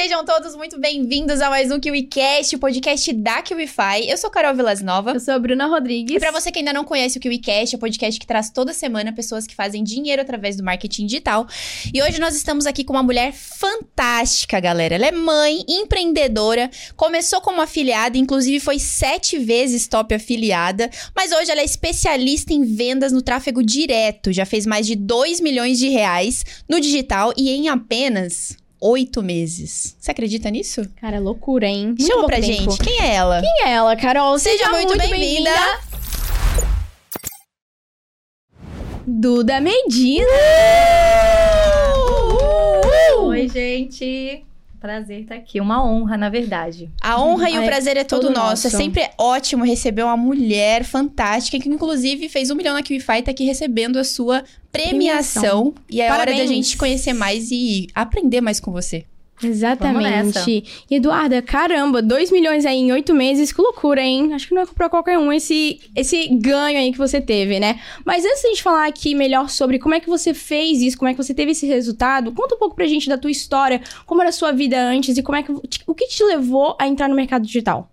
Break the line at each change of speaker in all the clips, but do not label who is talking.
sejam todos muito bem-vindos a mais um KiwiCast, o podcast da KiwiFi. Eu sou Carol Vilas Nova.
Eu sou a Bruna Rodrigues.
E pra você que ainda não conhece o KiwiCast, é o podcast que traz toda semana pessoas que fazem dinheiro através do marketing digital. E hoje nós estamos aqui com uma mulher fantástica, galera. Ela é mãe, empreendedora, começou como afiliada, inclusive foi sete vezes top afiliada, mas hoje ela é especialista em vendas no tráfego direto. Já fez mais de 2 milhões de reais no digital e em apenas oito meses. Você acredita nisso?
Cara, é loucura, hein? Muito
Chama pra
tempo.
gente. Quem é ela?
Quem é ela, Carol?
Seja, muito, bem-vinda.
Duda Medina!
Oi, gente. Prazer estar aqui. Uma honra, na verdade.
A honra e o prazer é todo,
todo
nosso. É
nosso.
sempre ótimo receber uma mulher fantástica que, inclusive, fez um milhão na e tá aqui recebendo a sua premiação. E é hora da
Parabéns.
gente conhecer mais e aprender mais com você.
Exatamente. Eduarda, caramba, 2 milhões aí em 8 meses, que loucura, hein? Acho que não é pra qualquer um esse, esse ganho aí que você teve, né? Mas antes de a gente falar aqui melhor sobre como é que você fez isso, como é que você teve esse resultado, conta um pouco pra gente da tua história, como era a sua vida antes e como é que o que te levou a entrar no mercado digital.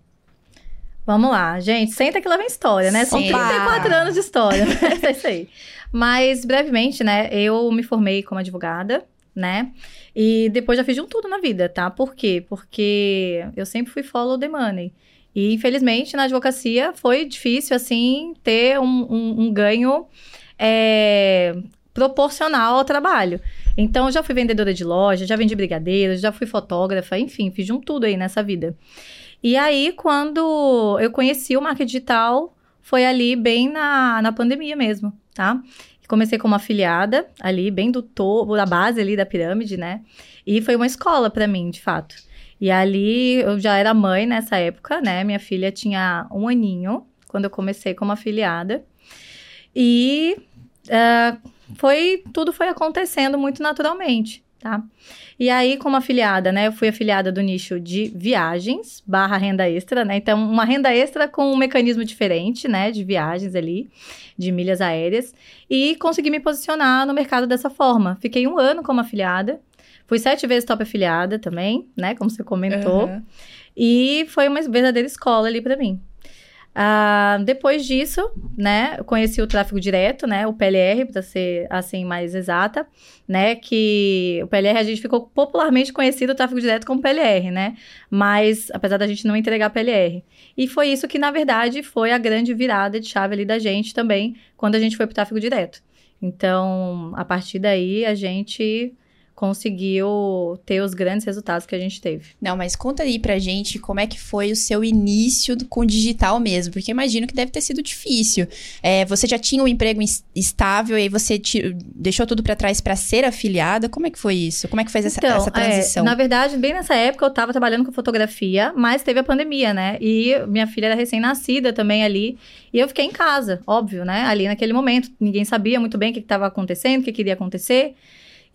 Vamos lá, gente. Senta que lá vem história, né? São
Senta.
34 anos de história. é isso aí. Mas, brevemente, né? Eu me formei como advogada, né? E depois já fiz de um tudo na vida, tá? Por quê? Porque eu sempre fui follow the money. E, infelizmente, na advocacia foi difícil, assim, ter um, um- um ganho é, proporcional ao trabalho. Então, já fui vendedora de loja, já vendi brigadeiros, já fui fotógrafa, enfim, fiz de um tudo aí nessa vida. E aí, quando eu conheci o marketing digital, foi ali bem na, na pandemia mesmo, tá? Comecei como afiliada, ali, bem do topo, da base ali da pirâmide, né? E foi uma escola pra mim, de fato. E ali, eu já era mãe nessa época, né? Minha filha tinha um aninho, quando eu comecei como afiliada. E ah, foi, tudo foi acontecendo muito naturalmente, tá? E aí, como afiliada, né? Eu fui afiliada do nicho de viagens barra renda extra, né? Então, uma renda extra com um mecanismo diferente, né? De viagens ali, de milhas aéreas. E consegui me posicionar no mercado dessa forma. Fiquei um ano como afiliada. Fui sete vezes top afiliada também, né? Como você comentou.
Aham.
E foi uma verdadeira escola ali pra mim. Ah, depois disso, né, conheci o tráfego direto, né, o PLR, para ser assim mais exata, né, que o PLR a gente ficou popularmente conhecido o tráfego direto como PLR, né, mas apesar da gente não entregar PLR. E foi isso que na verdade foi a grande virada de chave ali da gente também, quando a gente foi pro tráfego direto. Então, a partir daí a gente conseguiu ter os grandes resultados que a gente teve.
Não, mas conta aí pra gente como é que foi o seu início com o digital mesmo, porque imagino que deve ter sido difícil. É, você já tinha um emprego estável e aí você ti- deixou tudo pra trás pra ser afiliada? Como é que foi isso? Como é que fez essa, essa
é,
transição?
na verdade, bem nessa época eu tava trabalhando com fotografia, mas teve a pandemia, né? E minha filha era recém-nascida também ali. E eu fiquei em casa, óbvio, né? Ali naquele momento. Ninguém sabia muito bem o que estava acontecendo, o que queria acontecer.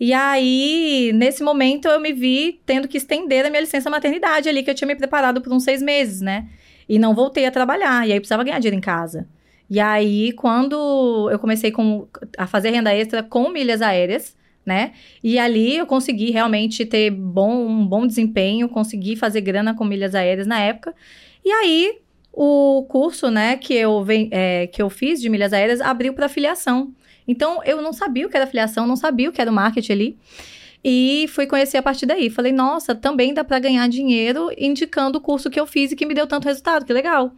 E aí, nesse momento, eu me vi tendo que estender a minha licença maternidade ali, que eu tinha me preparado por uns seis meses, né? E não voltei a trabalhar. E aí, precisava ganhar dinheiro em casa. E aí, quando eu comecei com, a fazer renda extra com milhas aéreas, né? E ali eu consegui realmente ter bom, um bom desempenho, consegui fazer grana com milhas aéreas na época. E aí, o curso, né, que eu, é, que eu fiz de milhas aéreas abriu para afiliação. Então, eu não sabia o que era afiliação, não sabia o que era o marketing ali. E fui conhecer a partir daí. Falei, nossa, também dá para ganhar dinheiro indicando o curso que eu fiz e que me deu tanto resultado, que legal.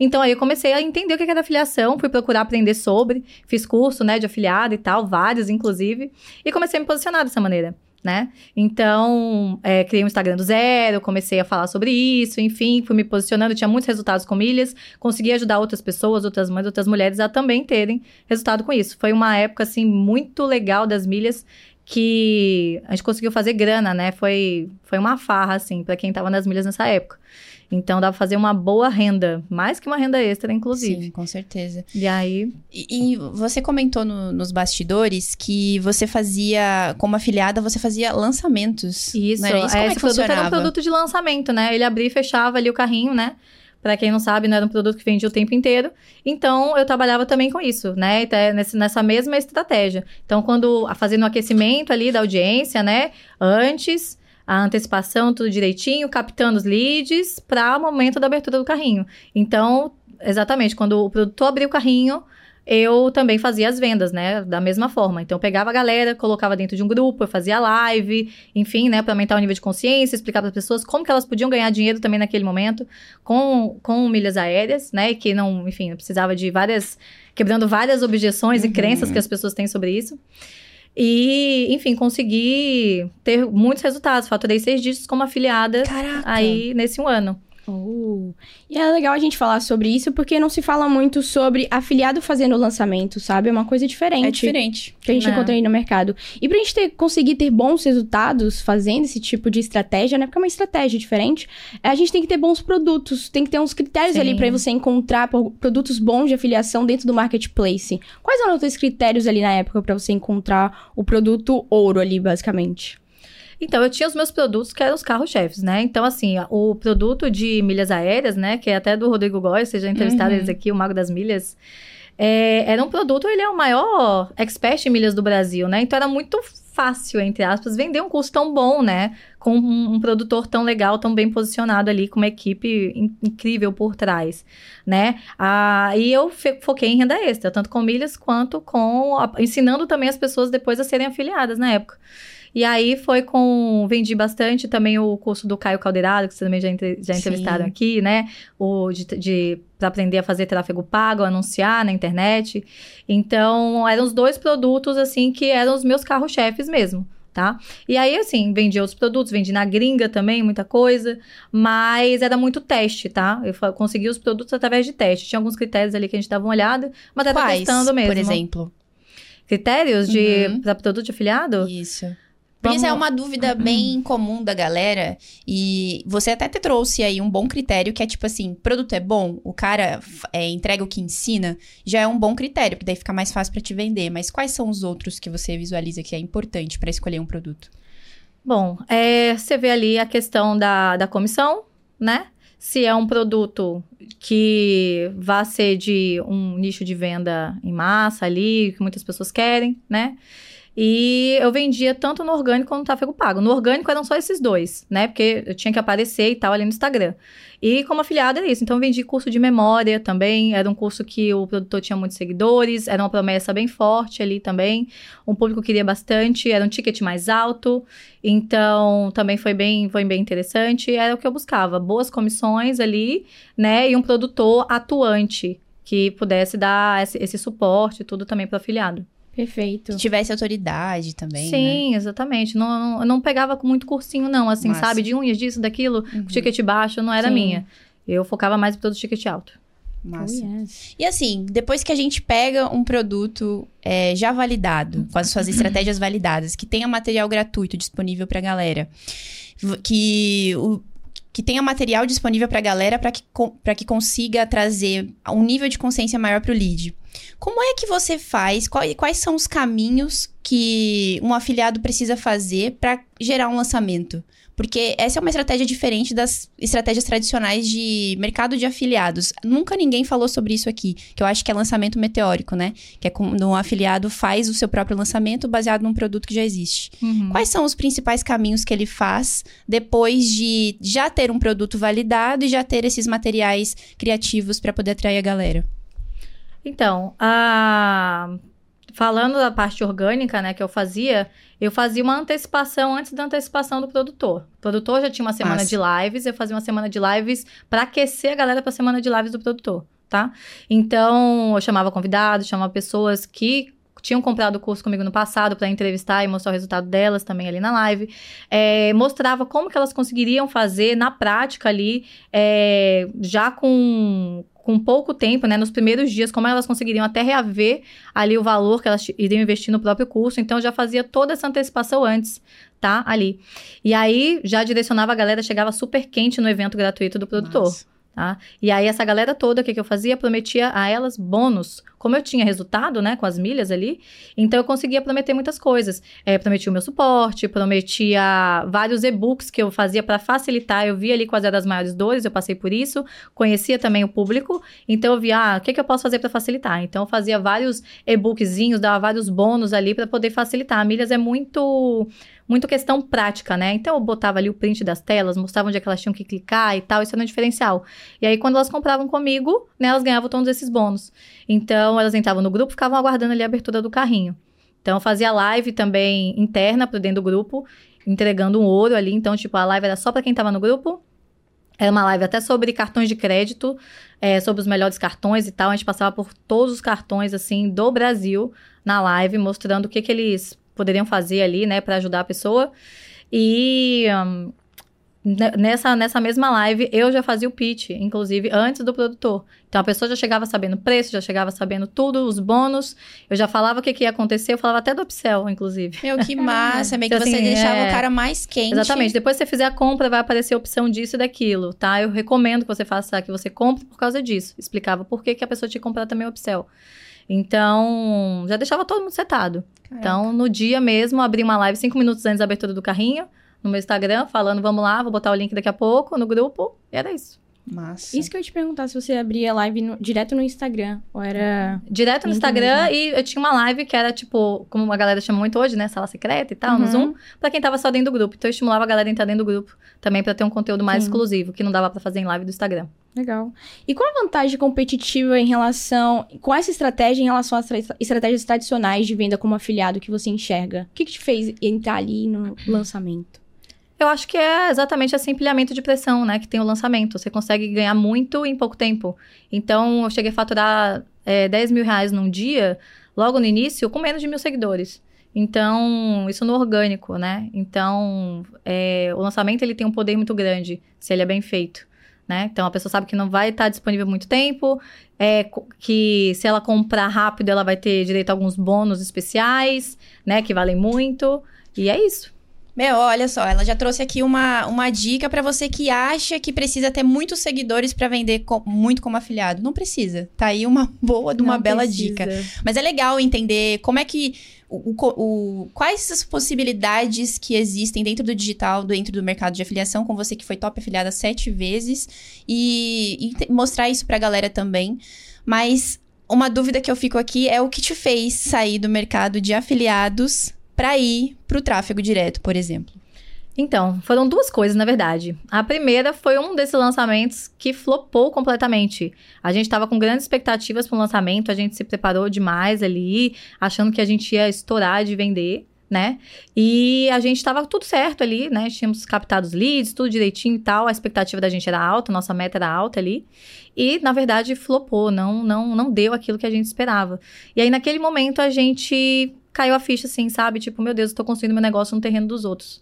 Então aí eu comecei a entender o que era afiliação, fui procurar aprender sobre, fiz curso, né, de afiliado e tal, vários inclusive, e comecei a me posicionar dessa maneira. Né? Então, é, criei um Instagram do zero, comecei a falar sobre isso, enfim, fui me posicionando, tinha muitos resultados com milhas, consegui ajudar outras pessoas, outras mães, outras mulheres a também terem resultado com isso. Foi uma época, assim, muito legal das milhas, que a gente conseguiu fazer grana, né? Foi, foi uma farra, assim, pra quem tava nas milhas nessa época. Então, dá pra fazer uma boa renda, mais que uma renda extra, inclusive.
Sim, com certeza.
E aí,
E, e você comentou no- nos bastidores que você fazia, como afiliada, você fazia lançamentos.
Isso,
Não era isso? Como é,
esse
que
produto era um
funcionava?
produto de lançamento, né? Ele abria e fechava ali o carrinho, né? Pra quem não sabe, não era um produto que vendia o tempo inteiro. Então, eu trabalhava também com isso, né? Nessa mesma estratégia. Então, quando fazendo o aquecimento ali da audiência, né? Antes, a antecipação, tudo direitinho, captando os leads para o momento da abertura do carrinho. Então, exatamente, quando o produtor abriu o carrinho, eu também fazia as vendas, né? Da mesma forma. Então, eu pegava a galera, colocava dentro de um grupo, eu fazia live, enfim, né? Para aumentar o nível de consciência, explicar para as pessoas como que elas podiam ganhar dinheiro também naquele momento com, com milhas aéreas, né? Que não, enfim, precisava de várias. quebrando várias objeções uhum. e crenças que as pessoas têm sobre isso. E, enfim, consegui ter muitos resultados. Faturei seis dígitos como afiliada Caraca. aí nesse um ano.
Oh. E é legal a gente falar sobre isso porque não se fala muito sobre afiliado fazendo o lançamento, sabe? É uma coisa diferente. É
diferente.
Que a gente é. encontra aí no mercado. E pra gente ter, conseguir ter bons resultados fazendo esse tipo de estratégia, né? Porque é uma estratégia diferente, a gente tem que ter bons produtos, tem que ter uns critérios Sim. ali para você encontrar produtos bons de afiliação dentro do marketplace. Quais eram os teus critérios ali na época para você encontrar o produto ouro ali, basicamente?
Então, eu tinha os meus produtos que eram os carros-chefes, né? Então, assim, o produto de milhas aéreas, né? Que é até do Rodrigo Góes, vocês já entrevistaram uhum. eles aqui, o Mago das Milhas. É, era um produto, ele é o maior expert em milhas do Brasil, né? Então, era muito fácil, entre aspas, vender um curso tão bom, né? Com um, um, produtor tão legal, tão bem posicionado ali, com uma equipe in incrível por trás, né? Ah, e eu foquei em renda extra, tanto com milhas quanto com... A, ensinando também as pessoas depois a serem afiliadas na época. E aí foi com. Vendi bastante também o curso do Caio Caldeirado, que vocês também já, já entrevistaram Sim. aqui, né? O de, de para aprender a fazer tráfego pago, anunciar na internet. Então, eram os dois produtos, assim, que eram os meus carros-chefes mesmo. Tá? E aí, assim, vendi outros produtos, vendi na gringa também, muita coisa, mas era muito teste, tá? Eu consegui os produtos através de teste. Tinha alguns critérios ali que a gente dava uma olhada, mas era Quais, testando mesmo.
Por exemplo.
Critérios de uhum. para produto de afiliado?
Isso. Porque isso é uma dúvida bem comum da galera. E você até te trouxe aí um bom critério, que é tipo assim: produto é bom, o cara é, entrega o que ensina, já é um bom critério, porque daí fica mais fácil para te vender. Mas quais são os outros que você visualiza que é importante para escolher um produto?
Bom, é, você vê ali a questão da, da comissão, né? Se é um produto que vá ser de um nicho de venda em massa ali, que muitas pessoas querem, né? E eu vendia tanto no orgânico quanto no tráfego pago. No orgânico eram só esses dois, né? Porque eu tinha que aparecer e tal ali no Instagram. E como afiliada era isso. Então eu vendi curso de memória também. Era um curso que o produtor tinha muitos seguidores. Era uma promessa bem forte ali também. Um público queria bastante. Era um ticket mais alto. Então também foi bem, foi bem interessante. Era o que eu buscava. Boas comissões ali, né? E um produtor atuante que pudesse dar esse, esse suporte tudo também para o afiliado.
Perfeito.
Que tivesse autoridade também.
Sim,
né?
exatamente. Não, não, não pegava com muito cursinho, não, assim, sabe? De unhas, disso, daquilo, uhum. ticket baixo, não era Sim. minha. Eu focava mais produto ticket alto.
Massa. Oh, yes. E assim, depois que a gente pega um produto é, já validado, com as suas estratégias validadas, que tenha material gratuito disponível pra galera, que o, que tenha material disponível para a galera para que, que consiga trazer um nível de consciência maior para o lead. Como é que você faz? Quais, quais são os caminhos que um afiliado precisa fazer para gerar um lançamento? Porque essa é uma estratégia diferente das estratégias tradicionais de mercado de afiliados. Nunca ninguém falou sobre isso aqui, que eu acho que é lançamento meteórico, né? Que é quando um afiliado faz o seu próprio lançamento baseado num produto que já existe. Uhum. Quais são os principais caminhos que ele faz depois de já ter um produto validado e já ter esses materiais criativos para poder atrair a galera?
Então, a falando da parte orgânica, né, que eu fazia, eu fazia uma antecipação antes da antecipação do produtor. O produtor já tinha uma semana Nossa. de lives, eu fazia uma semana de lives para aquecer a galera para a semana de lives do produtor, tá? Então, eu chamava convidados, chamava pessoas que tinham comprado o curso comigo no passado para entrevistar e mostrar o resultado delas também ali na live. É, mostrava como que elas conseguiriam fazer na prática ali, é, já com, com pouco tempo, né, nos primeiros dias, como elas conseguiriam até reaver ali o valor que elas iriam investir no próprio curso. Então, já fazia toda essa antecipação antes, tá? Ali. E aí, já direcionava a galera, chegava super quente no evento gratuito do produtor. Nossa. Tá? E aí, essa galera toda, o que, que eu fazia? Prometia a elas bônus como eu tinha resultado, né, com as milhas ali, então eu conseguia prometer muitas coisas. É, prometia o meu suporte, prometia vários e-books que eu fazia para facilitar. Eu via ali quais eram as maiores dores, eu passei por isso, conhecia também o público, então eu via, ah, o que, que eu posso fazer para facilitar? Então eu fazia vários e-bookzinhos, dava vários bônus ali para poder facilitar. A milhas é muito muito questão prática, né? Então eu botava ali o print das telas, mostrava onde é que elas tinham que clicar e tal, isso era um diferencial. E aí quando elas compravam comigo, né, elas ganhavam todos esses bônus. Então elas entravam no grupo, ficavam aguardando ali a abertura do carrinho. Então eu fazia live também interna para dentro do grupo, entregando um ouro ali, então tipo a live era só para quem tava no grupo. Era uma live até sobre cartões de crédito, é, sobre os melhores cartões e tal. A gente passava por todos os cartões, assim, do Brasil na live, mostrando o que, que eles poderiam fazer ali, né, para ajudar a pessoa. E um, nessa, nessa mesma live, eu já fazia o pitch, inclusive, antes do produtor. Então, a pessoa já chegava sabendo o preço, já chegava sabendo tudo, os bônus. Eu já falava o que, que ia acontecer, eu falava até do upsell, inclusive.
Meu, que massa. Meio então, que você assim, deixava é... o cara mais quente.
Exatamente. Depois que você fizer a compra, vai aparecer a opção disso e daquilo, tá? Eu recomendo que você faça, que você compre por causa disso. Explicava por que, que a pessoa tinha que comprar também o upsell. Então, já deixava todo mundo setado. Caraca. Então, no dia mesmo, abri uma live cinco minutos antes da abertura do carrinho, no meu Instagram, falando, vamos lá, vou botar o link daqui a pouco no grupo. E era isso.
Massa. Isso que eu ia te perguntar, se você abria live no, direto no Instagram, ou era...
Direto no Instagram, mesmo. e eu tinha uma live que era, tipo, como a galera chama muito hoje, né? Sala secreta e tal, uhum. no Zoom, pra quem tava só dentro do grupo. Então, eu estimulava a galera a entrar dentro do grupo, também pra ter um conteúdo mais Sim. exclusivo, que não dava pra fazer em live do Instagram.
Legal. E qual a vantagem competitiva em relação, com essa estratégia em relação às estratégias tradicionais de venda como afiliado que você enxerga? O que, que te fez entrar ali no lançamento?
Eu acho que é exatamente esse empilhamento de pressão, né? Que tem o lançamento. Você consegue ganhar muito em pouco tempo. Então, eu cheguei a faturar é, 10 mil reais num dia, logo no início, com menos de mil seguidores. Então, isso no orgânico, né? Então, é, o lançamento ele tem um poder muito grande, se ele é bem feito. Né? Então a pessoa sabe que não vai estar disponível muito tempo, é, que se ela comprar rápido ela vai ter direito a alguns bônus especiais, né? Que valem muito. E é isso.
Meu, olha só, ela já trouxe aqui uma, uma dica para você que acha que precisa ter muitos seguidores para vender com, muito como afiliado. Não precisa. Tá aí uma boa de uma Não bela precisa. dica. Mas é legal entender como é que o, o, o, quais as possibilidades que existem dentro do digital, dentro do mercado de afiliação, com você que foi top afiliada sete vezes, e, e mostrar isso pra galera também. Mas uma dúvida que eu fico aqui é o que te fez sair do mercado de afiliados para ir para o tráfego direto, por exemplo?
Então, foram duas coisas, na verdade. A primeira foi um desses lançamentos que flopou completamente. A gente estava com grandes expectativas para o lançamento, a gente se preparou demais ali, achando que a gente ia estourar de vender, né? E a gente estava tudo certo ali, né? Tínhamos captado os leads, tudo direitinho e tal. A expectativa da gente era alta, nossa meta era alta ali. E, na verdade, flopou, não, não, não deu aquilo que a gente esperava. E aí, naquele momento, a gente caiu a ficha, assim, sabe? Tipo, meu Deus, eu tô construindo meu negócio no terreno dos outros.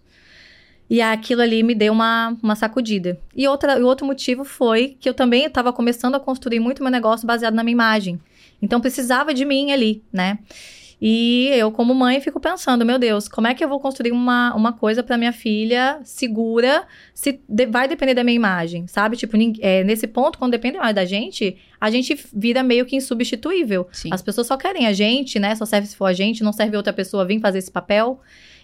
E aquilo ali me deu uma, uma sacudida. E outra, outro motivo foi que eu também estava começando a construir muito meu negócio baseado na minha imagem. Então precisava de mim ali, né? E eu, como mãe, fico pensando, meu Deus, como é que eu vou construir uma, uma coisa para minha filha segura se de, vai depender da minha imagem, sabe? Tipo, é, nesse ponto, quando depende mais da gente, a gente vira meio que insubstituível. Sim. As pessoas só querem a gente, né? Só serve se for a gente, não serve outra pessoa vir fazer esse papel.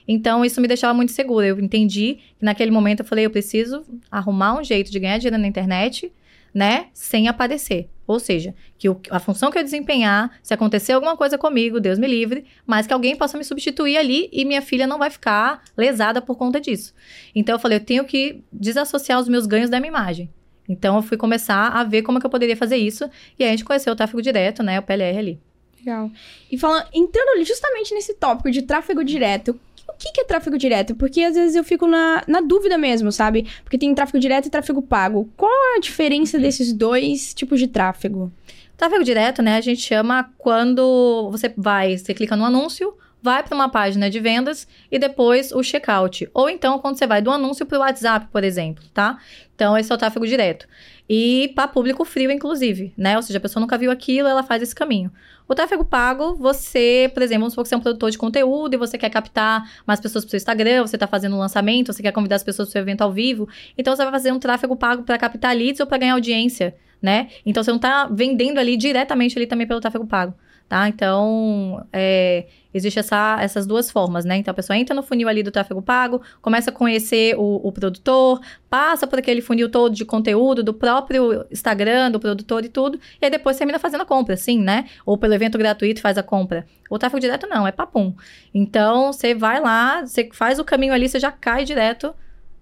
Então, isso me deixava muito segura. Eu entendi que naquele momento eu falei, eu preciso arrumar um jeito de ganhar dinheiro na internet né, sem aparecer. Ou seja, que o, a função que eu desempenhar, se acontecer alguma coisa comigo, Deus me livre, mas que alguém possa me substituir ali e minha filha não vai ficar lesada por conta disso. Então eu falei, eu tenho que desassociar os meus ganhos da minha imagem. Então eu fui começar a ver como é que eu poderia fazer isso e aí a gente conheceu o tráfego direto, né, o PLR ali.
Legal. E falando, entrando justamente nesse tópico de tráfego direto, o que, que é tráfego direto? Porque às vezes eu fico na, na dúvida mesmo, sabe? Porque tem tráfego direto e tráfego pago. Qual a diferença desses dois tipos de tráfego?
Tráfego direto, né, a gente chama quando você vai, você clica no anúncio, vai para uma página de vendas e depois o checkout. Ou então quando você vai do anúncio para o WhatsApp, por exemplo, tá? Então esse é o tráfego direto. E para público frio, inclusive, né? Ou seja, a pessoa nunca viu aquilo, ela faz esse caminho. O tráfego pago, você, por exemplo, vamos supor que você é um produtor de conteúdo e você quer captar mais pessoas para o seu Instagram, você está fazendo um lançamento, você quer convidar as pessoas para o seu evento ao vivo. Então, você vai fazer um tráfego pago para captar leads ou para ganhar audiência né? Então você não tá vendendo ali diretamente ali também pelo tráfego pago tá? Então, é, existe essa, essas duas formas, né? Então, a pessoa entra no funil ali do tráfego pago, começa a conhecer o, o, produtor, passa por aquele funil todo de conteúdo do próprio Instagram, do produtor e tudo, e aí depois termina fazendo a compra, sim, né? Ou pelo evento gratuito faz a compra. O tráfego direto não, é papum. Então, você vai lá, você faz o caminho ali, você já cai direto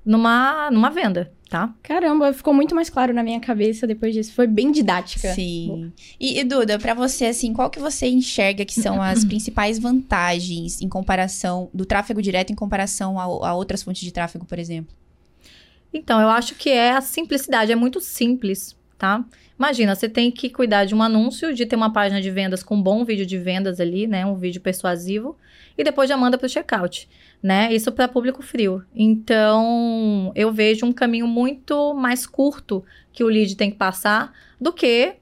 numa, numa venda tá?
Caramba, ficou muito mais claro na minha cabeça depois disso. Foi bem didática.
Sim. E, e Duda, para você, assim, qual que você enxerga que são as principais vantagens em comparação do tráfego direto em comparação a, a outras fontes de tráfego, por exemplo?
Então, eu acho que é a simplicidade, é muito simples, tá? Imagina, você tem que cuidar de um anúncio, de ter uma página de vendas com um bom vídeo de vendas ali, né? Um vídeo persuasivo, e depois já manda para o checkout né? Isso para público frio. Então, eu vejo um caminho muito mais curto que o lead tem que passar do que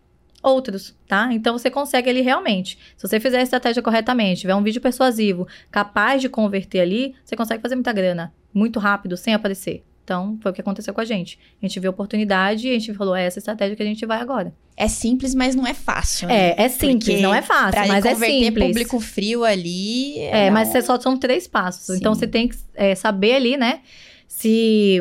outros, tá? Então você consegue ali realmente. Se você fizer a estratégia corretamente, tiver um vídeo persuasivo, capaz de converter ali, você consegue fazer muita grana muito rápido, sem aparecer. Então, foi o que aconteceu com a gente. A gente viu a oportunidade e a gente falou, é essa estratégia que a gente vai agora.
É simples, mas não é fácil. Né?
É, é simples, Porque não é fácil, mas é simples.
público frio ali...
É, é mas só são três passos. Então, Sim. Então, você tem que é, saber ali, né, se...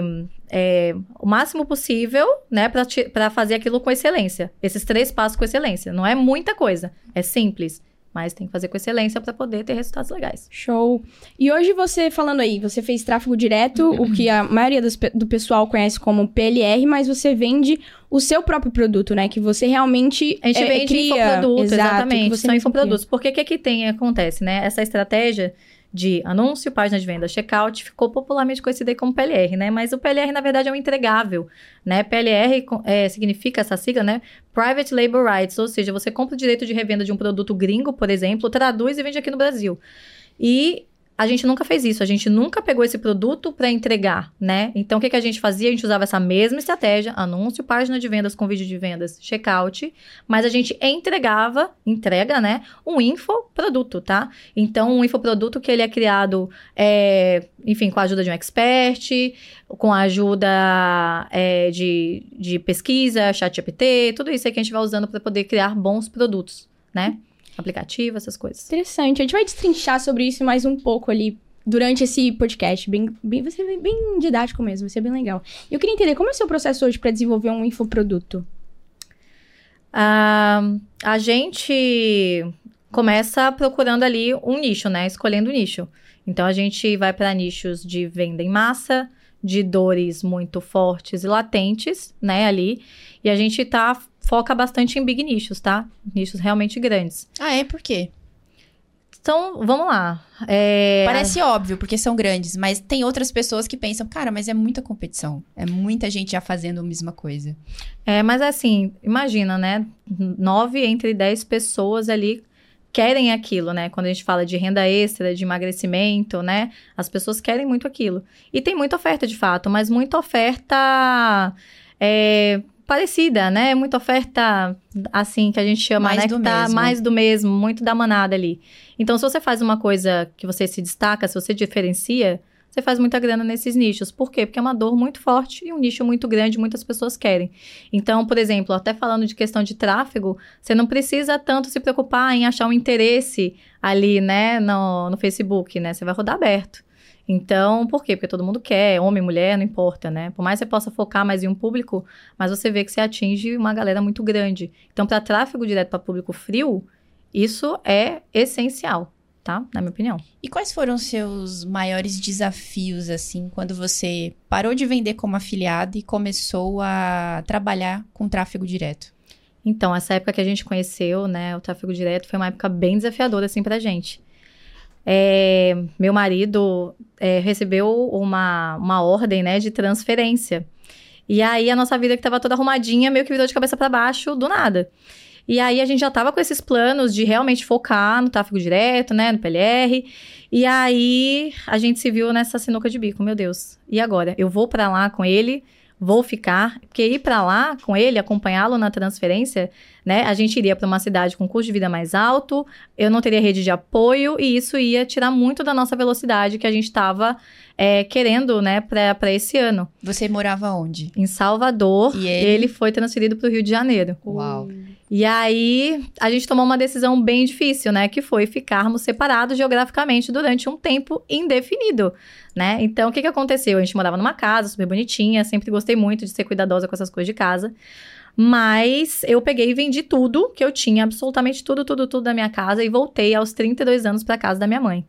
É, o máximo possível, né, para fazer aquilo com excelência. Esses três passos com excelência. Não é muita coisa, é simples mas tem que fazer com excelência para poder ter resultados legais.
Show. E hoje você falando aí, você fez tráfego direto, o que a maioria dos, do pessoal conhece como PLR, mas você vende o seu próprio produto, né? Que você realmente
A gente é, vende cria, infoproduto, exato, exatamente. São infoprodutos. Porque o que que tem acontece, né? Essa estratégia de anúncio, página de venda, checkout, ficou popularmente conhecida como PLR, né? Mas o PLR, na verdade, é um entregável, né? PLR é, significa essa sigla, né? Private Label Rights, ou seja, você compra o direito de revenda de um produto gringo, por exemplo, traduz e vende aqui no Brasil. E a gente nunca fez isso, a gente nunca pegou esse produto para entregar, né? Então, o que, que a gente fazia? A gente usava essa mesma estratégia, anúncio, página de vendas com vídeo de vendas, checkout, mas a gente entregava, entrega, né? Um infoproduto, tá? Então, um infoproduto que ele é criado, é, enfim, com a ajuda de um expert, com a ajuda é, de, de pesquisa, chat GPT, tudo isso aí que a gente vai usando para poder criar bons produtos, né? Aplicativo, essas coisas.
Interessante. A gente vai destrinchar sobre isso mais um pouco ali durante esse podcast. Bem, bem, vai ser bem didático mesmo, vai ser bem legal. Eu queria entender como é o seu processo hoje para desenvolver um infoproduto.
Uh, a gente começa procurando ali um nicho, né? Escolhendo o nicho. Então a gente vai para nichos de venda em massa, de dores muito fortes e latentes, né, ali. E a gente tá foca bastante em big nichos, tá? Nichos realmente grandes.
Ah, é? Por quê?
Então, vamos lá.
É... Parece óbvio, porque são grandes, mas tem outras pessoas que pensam, cara, mas é muita competição. É muita gente já fazendo a mesma coisa.
É, mas assim, imagina, né? Nove entre dez pessoas ali querem aquilo, né? Quando a gente fala de renda extra, de emagrecimento, né? As pessoas querem muito aquilo. E tem muita oferta de fato, mas muita oferta. É, parecida, né? Muita oferta, assim, que a gente chama,
mais
né?
Do
que tá
mesmo.
mais do mesmo, muito da manada ali. Então, se você faz uma coisa que você se destaca, se você diferencia, você faz muita grana nesses nichos. Por quê? Porque é uma dor muito forte e um nicho muito grande, muitas pessoas querem. Então, por exemplo, até falando de questão de tráfego, você não precisa tanto se preocupar em achar um interesse ali, né, no, no Facebook, né? Você vai rodar aberto. Então, por quê? Porque todo mundo quer, homem, mulher, não importa, né? Por mais que você possa focar mais em um público, mas você vê que você atinge uma galera muito grande. Então, para tráfego direto para público frio, isso é essencial, tá? Na minha opinião.
E quais foram os seus maiores desafios, assim, quando você parou de vender como afiliado e começou a trabalhar com tráfego direto?
Então, essa época que a gente conheceu, né, o tráfego direto foi uma época bem desafiadora, assim, pra gente. É, meu marido é, recebeu uma, uma ordem, né, de transferência. E aí a nossa vida que estava toda arrumadinha meio que virou de cabeça para baixo do nada. E aí a gente já tava com esses planos de realmente focar no tráfego direto, né, no PLR. E aí a gente se viu nessa sinuca de bico, meu Deus. E agora? Eu vou para lá com ele, vou ficar, porque ir para lá com ele, acompanhá-lo na transferência, né? A gente iria para uma cidade com custo de vida mais alto, eu não teria rede de apoio e isso ia tirar muito da nossa velocidade que a gente estava é, querendo, né, para esse ano.
Você morava onde?
Em Salvador.
E ele?
ele foi transferido para o Rio de Janeiro.
Uau.
E aí, a gente tomou uma decisão bem difícil, né? Que foi ficarmos separados geograficamente durante um tempo indefinido, né? Então, o que, que aconteceu? A gente morava numa casa super bonitinha, sempre gostei muito de ser cuidadosa com essas coisas de casa. Mas eu peguei e vendi tudo que eu tinha, absolutamente tudo, tudo, tudo da minha casa e voltei aos 32 anos para casa da minha mãe.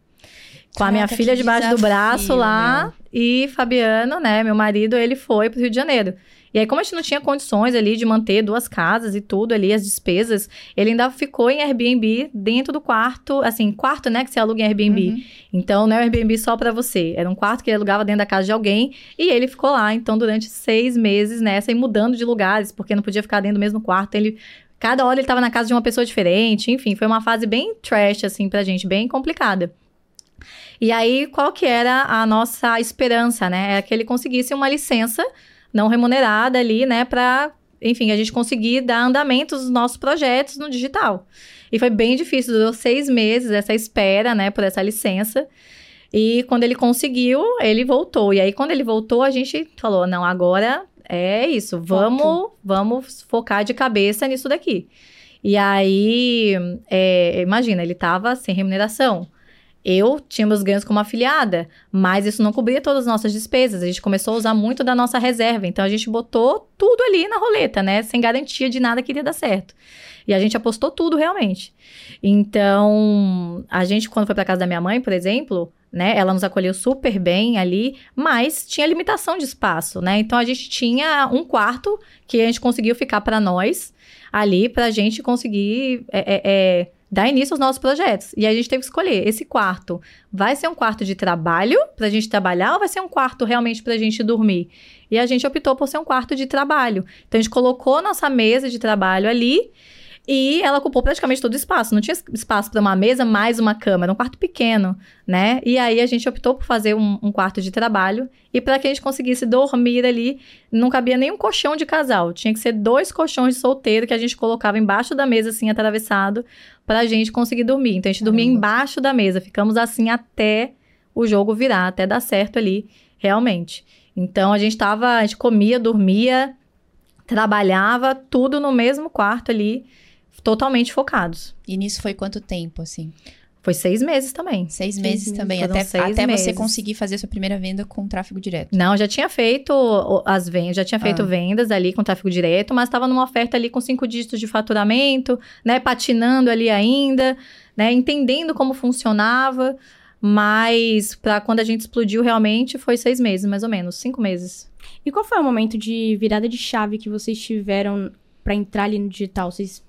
Com a minha filha debaixo desafio, do braço lá meu. e Fabiano, né, meu marido, ele foi pro Rio de Janeiro. E aí, como a gente não tinha condições ali de manter duas casas e tudo ali, as despesas, ele ainda ficou em Airbnb dentro do quarto, assim, quarto, né, que você aluga em Airbnb. Uhum. Então, não é um Airbnb só para você, era um quarto que ele alugava dentro da casa de alguém e ele ficou lá, então, durante seis meses nessa e mudando de lugares, porque não podia ficar dentro do mesmo quarto. Ele Cada hora ele estava na casa de uma pessoa diferente, enfim, foi uma fase bem trash, assim, pra gente, bem complicada. E aí, qual que era a nossa esperança, né? É que ele conseguisse uma licença não remunerada ali, né, para, enfim, a gente conseguir dar andamento aos nossos projetos no digital. E foi bem difícil, durou seis meses essa espera, né, por essa licença. E quando ele conseguiu, ele voltou. E aí, quando ele voltou, a gente falou: não, agora é isso, vamos, vamos focar de cabeça nisso daqui. E aí, é, imagina, ele estava sem remuneração. Eu tinha meus ganhos como afiliada, mas isso não cobria todas as nossas despesas. A gente começou a usar muito da nossa reserva. Então a gente botou tudo ali na roleta, né? Sem garantia de nada que iria dar certo. E a gente apostou tudo realmente. Então, a gente, quando foi para casa da minha mãe, por exemplo, né? Ela nos acolheu super bem ali, mas tinha limitação de espaço, né? Então a gente tinha um quarto que a gente conseguiu ficar para nós ali, para a gente conseguir. É, é, é, dar início aos nossos projetos. E a gente teve que escolher: esse quarto vai ser um quarto de trabalho para a gente trabalhar ou vai ser um quarto realmente para a gente dormir? E a gente optou por ser um quarto de trabalho. Então a gente colocou nossa mesa de trabalho ali e ela ocupou praticamente todo o espaço. Não tinha espaço para uma mesa mais uma cama, era um quarto pequeno, né? E aí a gente optou por fazer um, um quarto de trabalho. E para que a gente conseguisse dormir ali, não cabia nenhum colchão de casal. Tinha que ser dois colchões de solteiro que a gente colocava embaixo da mesa, assim, atravessado, para a gente conseguir dormir. Então a gente dormia embaixo da mesa. Ficamos assim até o jogo virar, até dar certo ali, realmente. Então a gente tava, a gente comia, dormia, trabalhava, tudo no mesmo quarto ali totalmente focados.
E nisso foi quanto tempo, assim?
Foi seis meses também.
Seis, seis meses, também. Até, até você conseguir fazer sua primeira venda com tráfego direto.
Não, já tinha feito as vendas, já tinha feito ah. vendas ali com tráfego direto, mas estava numa oferta ali com cinco dígitos de faturamento, né? Patinando ali ainda, né? Entendendo como funcionava. Mas para quando a gente explodiu realmente foi seis meses, mais ou menos, cinco meses.
E qual foi o momento de virada de chave que vocês tiveram para entrar ali no digital? Vocês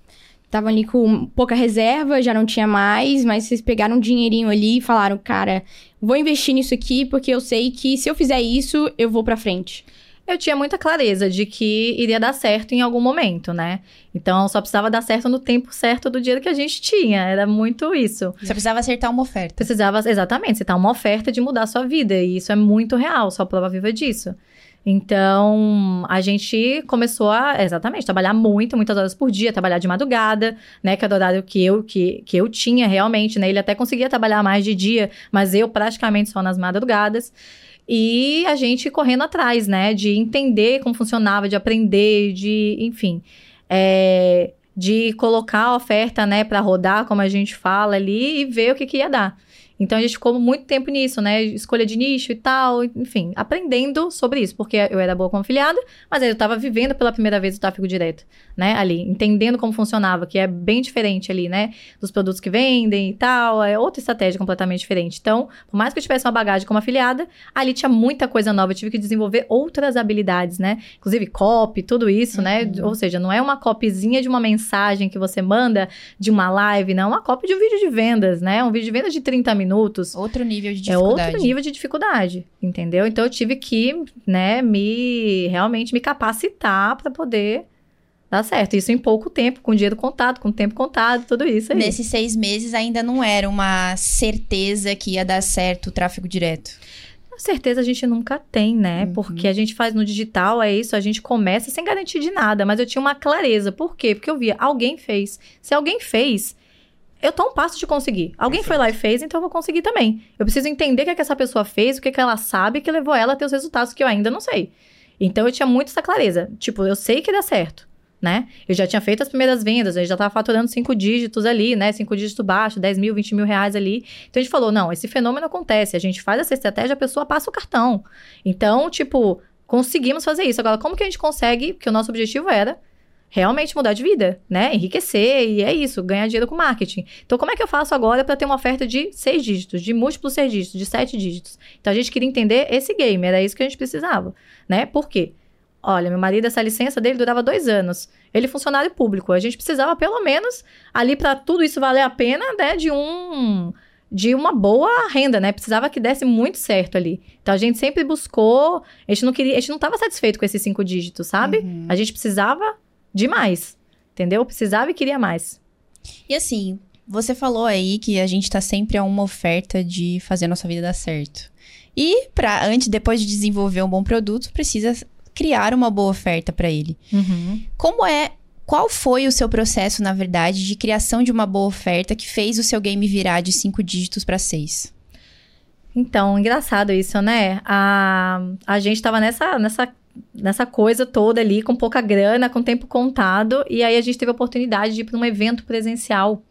estavam ali com pouca reserva, já não tinha mais, mas vocês pegaram um dinheirinho ali e falaram, cara, vou investir nisso aqui porque eu sei que se eu fizer isso, eu vou para frente.
Eu tinha muita clareza de que iria dar certo em algum momento, né? Então só precisava dar certo no tempo certo do dia que a gente tinha. Era muito isso.
Só precisava acertar uma oferta.
Precisava, exatamente, acertar uma oferta de mudar a sua vida. E isso é muito real, só prova viva disso. Então, a gente começou a, exatamente, trabalhar muito, muitas horas por dia, trabalhar de madrugada, né? Que era o horário que eu, que, que eu tinha realmente, né? Ele até conseguia trabalhar mais de dia, mas eu praticamente só nas madrugadas. E a gente correndo atrás, né? De entender como funcionava, de aprender, de, enfim. É, de colocar a oferta, né, para rodar, como a gente fala ali, e ver o que, que ia dar. Então a gente ficou muito tempo nisso, né? Escolha de nicho e tal, enfim, aprendendo sobre isso, porque eu era boa como afiliada, mas eu estava vivendo pela primeira vez o tráfego direto, né? Ali, entendendo como funcionava, que é bem diferente ali, né? Dos produtos que vendem e tal, é outra estratégia completamente diferente. Então, por mais que eu tivesse uma bagagem como afiliada, ali tinha muita coisa nova, eu tive que desenvolver outras habilidades, né? Inclusive copy, tudo isso, né? uhum. né? Ou seja, não é uma copyzinha de uma mensagem que você manda de uma live, não, é uma copy de um vídeo de vendas, né? Um vídeo de vendas de 30 minutos minutos.
Outro nível de dificuldade.
É outro nível de dificuldade, entendeu? Então eu tive que, né, me realmente me capacitar para poder dar certo. Isso em pouco tempo, com dinheiro contado, com tempo contado, tudo isso aí.
Nesses seis meses ainda não era uma certeza que ia dar certo o tráfego direto.
certeza a gente nunca tem, né? Uhum. Porque a gente faz no digital, é isso, a gente começa sem garantir de nada. Mas eu tinha uma clareza. Por quê? Porque eu via, alguém fez. Se alguém fez, eu tô um passo de conseguir. Alguém Perfeito. foi lá e fez, então eu vou conseguir também. Eu preciso entender o que, é que essa pessoa fez, o que, é que ela sabe que levou ela a ter os resultados que eu ainda não sei. Então eu tinha muito essa clareza. Tipo, eu sei que dá certo né? Eu já tinha feito as primeiras vendas, a gente já estava faturando cinco dígitos ali, né? Cinco dígitos baixo, 10 mil, 20 mil reais ali. Então a gente falou: não, esse fenômeno acontece, a gente faz essa estratégia, a pessoa passa o cartão. Então, tipo, conseguimos fazer isso. Agora, como que a gente consegue? Porque o nosso objetivo era realmente mudar de vida, né? Enriquecer, e é isso, ganhar dinheiro com marketing. Então, como é que eu faço agora para ter uma oferta de seis dígitos, de múltiplos seis dígitos, de sete dígitos? Então, a gente queria entender esse game, era isso que a gente precisava, né? Por quê? Olha, meu marido, essa licença dele durava dois anos. Ele é funcionário público. A gente precisava, pelo menos, ali para tudo isso valer a pena, né, de um de uma boa renda, né? Precisava que desse muito certo ali. Então a gente sempre buscou, a gente não queria, a gente não estava satisfeito com esses cinco dígitos, sabe? Uhum. A gente precisava de mais. Entendeu? Precisava e queria mais.
E assim, você falou aí que a gente tá sempre a uma oferta de fazer a nossa vida dar certo. E para antes, depois de desenvolver um bom produto, precisa criar uma boa oferta para ele. Uhum. Como é qual foi o seu processo, na verdade, de criação de uma boa oferta que fez o seu game virar de cinco dígitos para seis?
Então, engraçado isso, né? A, a gente tava nessa, nessa, nessa coisa toda ali, com pouca grana, com tempo contado, e aí a gente teve a oportunidade de ir para um evento presencial.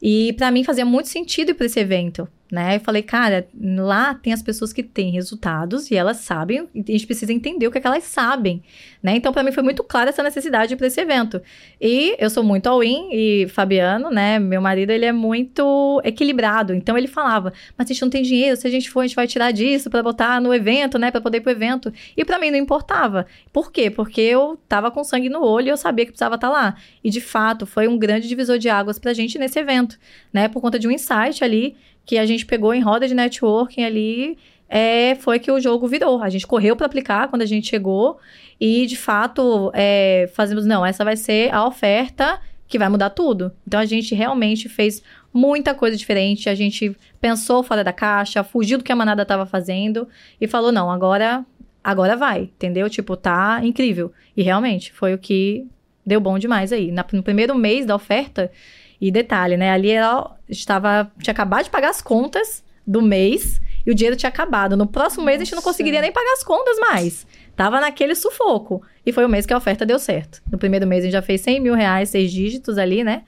E para mim fazia muito sentido ir para esse evento, né? Eu falei, cara, lá tem as pessoas que têm resultados e elas sabem, e a gente precisa entender o que, é que elas sabem, né? Então, para mim foi muito clara essa necessidade para esse evento. E eu sou muito all-in, e Fabiano, né, meu marido, ele é muito equilibrado. Então, ele falava, mas a gente não tem dinheiro, se a gente for, a gente vai tirar disso para botar no evento, né, para poder ir pro evento. E para mim não importava. Por quê? Porque eu tava com sangue no olho e eu sabia que precisava estar tá lá. E, de fato, foi um grande divisor de águas pra gente nesse evento, né? Por conta de um insight ali que a gente pegou em roda de networking ali, é, foi que o jogo virou. A gente correu para aplicar quando a gente chegou e, de fato, é, fazemos, não, essa vai ser a oferta que vai mudar tudo. Então, a gente realmente fez muita coisa diferente, a gente pensou fora da caixa, fugiu do que a manada estava fazendo e falou, não, agora, agora vai, entendeu? Tipo, tá incrível. E realmente, foi o que deu bom demais aí. Na, no primeiro mês da oferta, e detalhe, né? Ali ela estava, tinha acabado de pagar as contas do mês e o dinheiro tinha acabado. No próximo Nossa. mês a gente não conseguiria nem pagar as contas mais. Tava naquele sufoco. E foi o mês que a oferta deu certo. No primeiro mês a gente já fez 100 mil reais, seis dígitos ali, né?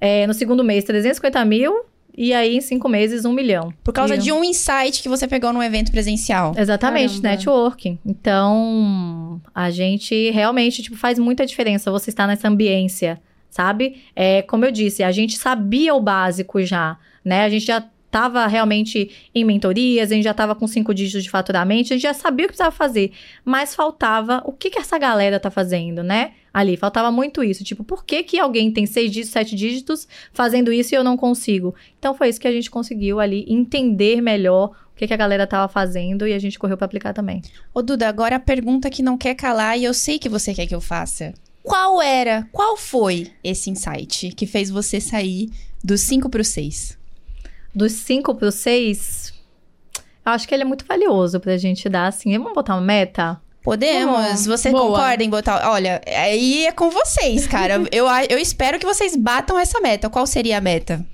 É, no segundo mês, 350 mil. E aí, em cinco meses, um milhão.
Por causa e... de um insight que você pegou no evento presencial.
Exatamente, Caramba. networking. Então, a gente realmente, tipo, faz muita diferença você estar nessa ambiência sabe? É, como eu disse, a gente sabia o básico já, né? A gente já estava realmente em mentorias, a gente já estava com cinco dígitos de faturamento, a gente já sabia o que precisava fazer, mas faltava o que, que essa galera tá fazendo, né? Ali, faltava muito isso. Tipo, por que, que alguém tem seis dígitos, sete dígitos fazendo isso e eu não consigo? Então foi isso que a gente conseguiu ali entender melhor o que, que a galera tava fazendo e a gente correu para aplicar também.
Ô, Duda, agora a pergunta que não quer calar e eu sei que você quer que eu faça. Qual era, qual foi esse insight que fez você sair dos 5 para o 6?
Dos 5 para o 6, eu acho que ele é muito valioso pra gente dar assim. Vamos botar uma meta?
Podemos. Você Boa. concorda em botar. Olha, aí é com vocês, cara. eu, eu espero que vocês batam essa meta. Qual seria a meta?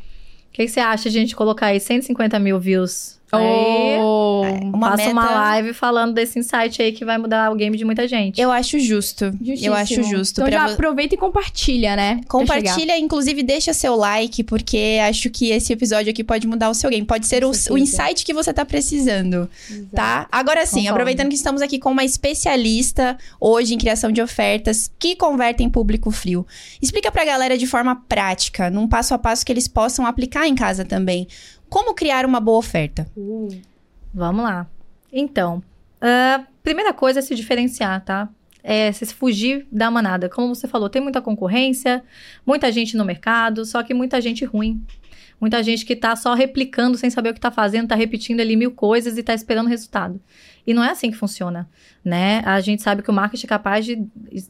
O que, que você acha de a gente colocar aí 150 mil views oh, uma faça meta... uma live falando desse insight aí que vai mudar o game de muita gente.
Eu acho justo. Justíssimo. Eu acho justo.
Então já vo... aproveita e compartilha, né?
Compartilha, inclusive deixa seu like, porque acho que esse episódio aqui pode mudar o seu game. Pode ser o, o, insight que você tá precisando, Exato. tá? Agora sim, Concordo. aproveitando que estamos aqui com uma especialista hoje em criação de ofertas que convertem público frio. Explica pra galera de forma prática, num passo a passo que eles possam aplicar em casa também como criar uma boa oferta? Uh,
vamos lá. Então, a uh, primeira coisa é se diferenciar, tá? É se fugir da manada. Como você falou, tem muita concorrência, muita gente no mercado, só que muita gente ruim. Muita gente que tá só replicando sem saber o que tá fazendo, tá repetindo ali mil coisas e tá esperando resultado. E não é assim que funciona, né? A gente sabe que o marketing é capaz de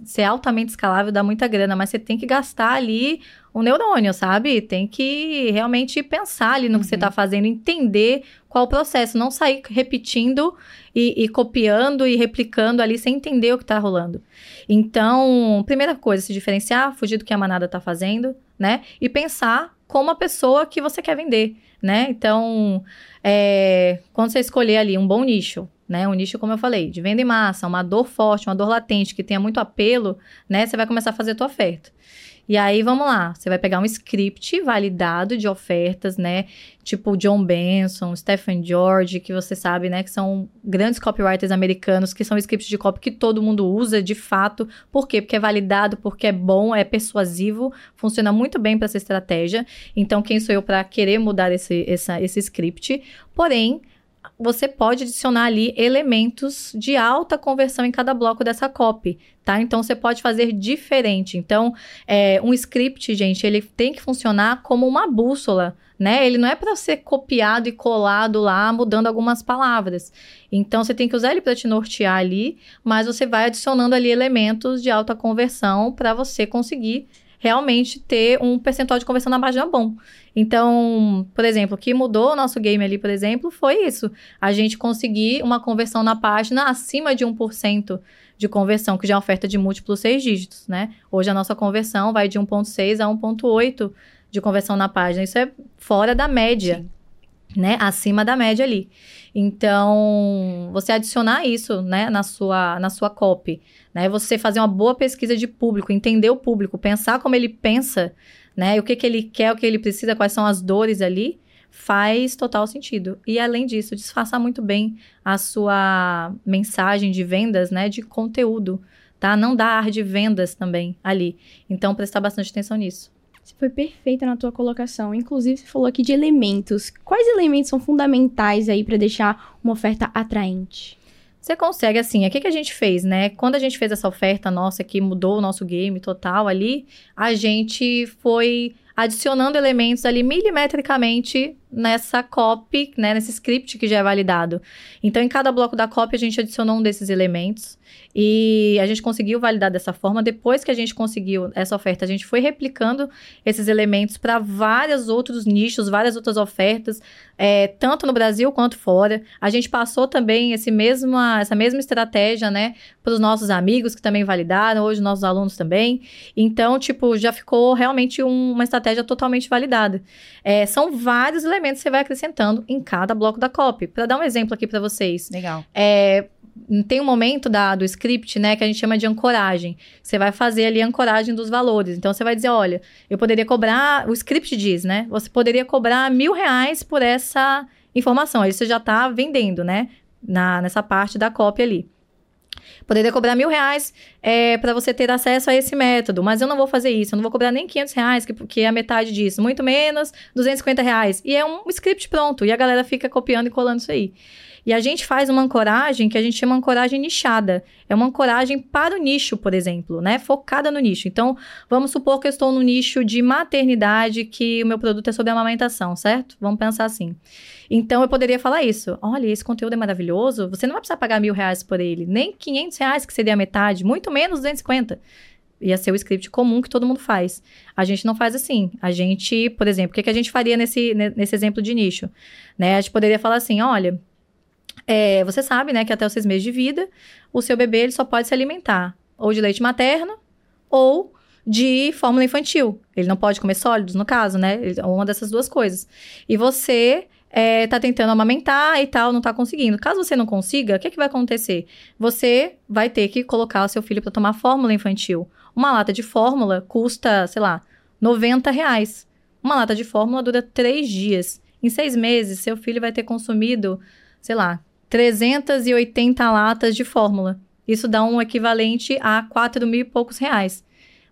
ser altamente escalável, dar muita grana, mas você tem que gastar ali o neurônio, sabe? Tem que realmente pensar ali no uhum. que você está fazendo, entender qual o processo, não sair repetindo e, e, copiando e replicando ali sem entender o que está rolando. Então, primeira coisa, se diferenciar, fugir do que a manada está fazendo, né? E pensar como a pessoa que você quer vender, né? Então, é, quando você escolher ali um bom nicho, né? Um nicho, como eu falei, de venda em massa, uma dor forte, uma dor latente, que tenha muito apelo, né? Você vai começar a fazer a tua oferta. E aí, vamos lá, você vai pegar um script validado de ofertas, né? Tipo John Benson, Stephen George, que você sabe, né? Que são grandes copywriters americanos, que são scripts de copy que todo mundo usa, de fato. Por quê? Porque é validado, porque é bom, é persuasivo, funciona muito bem para essa estratégia. Então, quem sou eu para querer mudar esse, essa, esse script? Porém, você pode adicionar ali elementos de alta conversão em cada bloco dessa copy, tá? Então você pode fazer diferente. Então, é, um script, gente, ele tem que funcionar como uma bússola, né? Ele não é para ser copiado e colado lá, mudando algumas palavras. Então você tem que usar ele para te nortear ali, mas você vai adicionando ali elementos de alta conversão para você conseguir realmente ter um percentual de conversão na página bom. Então, por exemplo, o que mudou o nosso game ali, por exemplo, foi isso. A gente conseguir uma conversão na página acima de 1% de conversão, que já é oferta de múltiplos seis dígitos, né? Hoje a nossa conversão vai de 1.6 a 1.8 de conversão na página. Isso é fora da média, Sim. né? Acima da média ali. Então, você adicionar isso, né, na sua, na sua copy, né? Você fazer uma boa pesquisa de público, entender o público, pensar como ele pensa, né? O que, que ele quer, o que ele precisa, quais são as dores ali, faz total sentido. E além disso, disfarçar muito bem a sua mensagem de vendas, né? De conteúdo, tá? Não dar ar de vendas também ali. Então, prestar bastante atenção nisso.
Você foi perfeita na tua colocação. Inclusive, você falou aqui de elementos. Quais elementos são fundamentais aí para deixar uma oferta atraente?
Você consegue, assim, o que, que a gente fez, né? Quando a gente fez essa oferta nossa que mudou o nosso game total ali, a gente foi adicionando elementos ali milimetricamente nessa copy, né, nesse script que já é validado. Então, em cada bloco da copy, a gente adicionou um desses elementos e a gente conseguiu validar dessa forma. Depois que a gente conseguiu essa oferta, a gente foi replicando esses elementos para vários outros nichos, várias outras ofertas, é, tanto no Brasil quanto fora. A gente passou também esse mesma, essa mesma estratégia, né, para os nossos amigos que também validaram, hoje nossos alunos também. Então, tipo, já ficou realmente um, uma estratégia totalmente validada. É, são vários elementos que você vai acrescentando em cada bloco da copy. Para dar um exemplo aqui para vocês.
Legal.
É, tem um momento da, do script, né, que a gente chama de ancoragem. Você vai fazer ali a ancoragem dos valores. Então, você vai dizer, olha, eu poderia cobrar... O script diz, né? Você poderia cobrar mil reais por essa informação. Aí você já está vendendo, né? Na, nessa parte da cópia ali. Poderia cobrar mil reais é, para você ter acesso a esse método, mas eu não vou fazer isso, eu não vou cobrar nem 500 reais, que, que é a metade disso, muito menos 250 reais. E é um script pronto, e a galera fica copiando e colando isso aí. E a gente faz uma ancoragem que a gente chama ancoragem nichada. É uma ancoragem para o nicho, por exemplo, né? Focada no nicho. Então, vamos supor que eu estou no nicho de maternidade, que o meu produto é sobre amamentação, certo? Vamos pensar assim. Então, eu poderia falar isso. Olha, esse conteúdo é maravilhoso. Você não vai precisar pagar mil reais por ele, nem 500 reais, que seria a metade, muito menos 250 ia ser o script comum que todo mundo faz. A gente não faz assim. A gente, por exemplo, o que, que a gente faria nesse, nesse exemplo de nicho? Né? A gente poderia falar assim: olha, é, você sabe, né, que até os seis meses de vida, o seu bebê ele só pode se alimentar ou de leite materno ou de fórmula infantil. Ele não pode comer sólidos, no caso, né? Uma dessas duas coisas. E você é, tá tentando amamentar e tal, não tá conseguindo. Caso você não consiga, o que, que vai acontecer? Você vai ter que colocar o seu filho para tomar fórmula infantil. Uma lata de fórmula custa, sei lá, 90 reais. Uma lata de fórmula dura três dias. Em seis meses, seu filho vai ter consumido, sei lá, 380 latas de fórmula. Isso dá um equivalente a 4 mil e poucos reais.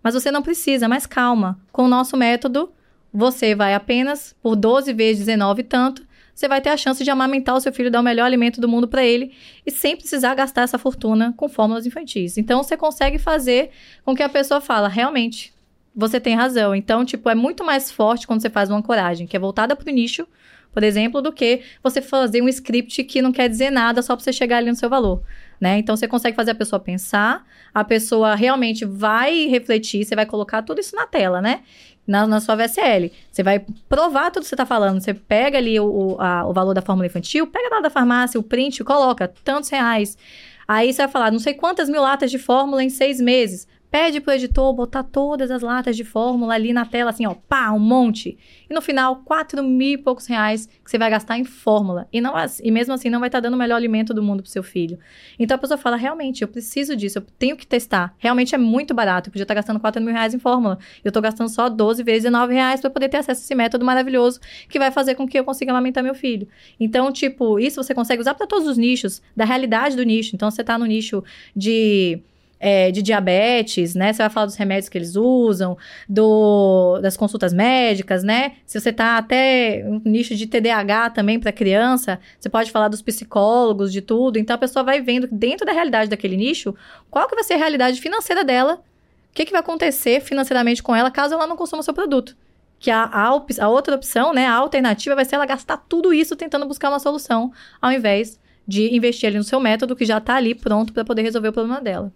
Mas você não precisa, mas calma. Com o nosso método, você vai apenas, por 12 vezes 19 e tanto, você vai ter a chance de amamentar o seu filho, dar o melhor alimento do mundo para ele e sem precisar gastar essa fortuna com fórmulas infantis. Então, você consegue fazer com que a pessoa fala, realmente, você tem razão. Então, tipo, é muito mais forte quando você faz uma ancoragem, que é voltada para o nicho, por exemplo, do que você fazer um script que não quer dizer nada só para você chegar ali no seu valor. Né? Então você consegue fazer a pessoa pensar, a pessoa realmente vai refletir, você vai colocar tudo isso na tela, né? Na, na sua VSL. Você vai provar tudo que você está falando. Você pega ali o, o, a, o valor da fórmula infantil, pega lá da farmácia, o print, coloca tantos reais. Aí você vai falar, não sei quantas mil latas de fórmula em seis meses. Pede pro editor botar todas as latas de fórmula ali na tela, assim, ó, pá, um monte. E no final, quatro mil e poucos reais que você vai gastar em fórmula. E, não, e mesmo assim, não vai estar tá dando o melhor alimento do mundo pro seu filho. Então a pessoa fala, realmente, eu preciso disso, eu tenho que testar. Realmente é muito barato. Eu podia estar tá gastando quatro mil reais em fórmula. Eu tô gastando só 12 vezes 19 reais para poder ter acesso a esse método maravilhoso que vai fazer com que eu consiga amamentar meu filho. Então, tipo, isso você consegue usar para todos os nichos, da realidade do nicho. Então, você tá no nicho de é, de diabetes, né? Você vai falar dos remédios que eles usam, do, das consultas médicas, né? Se você tá até um nicho de TDAH também para criança, você pode falar dos psicólogos, de tudo. Então a pessoa vai vendo dentro da realidade daquele nicho, qual que vai ser a realidade financeira dela, o que, que vai acontecer financeiramente com ela caso ela não consuma o seu produto. Que a, a, a outra opção, né, a alternativa vai ser ela gastar tudo isso tentando buscar uma solução, ao invés de investir ali no seu método que já está ali pronto para poder resolver o problema dela.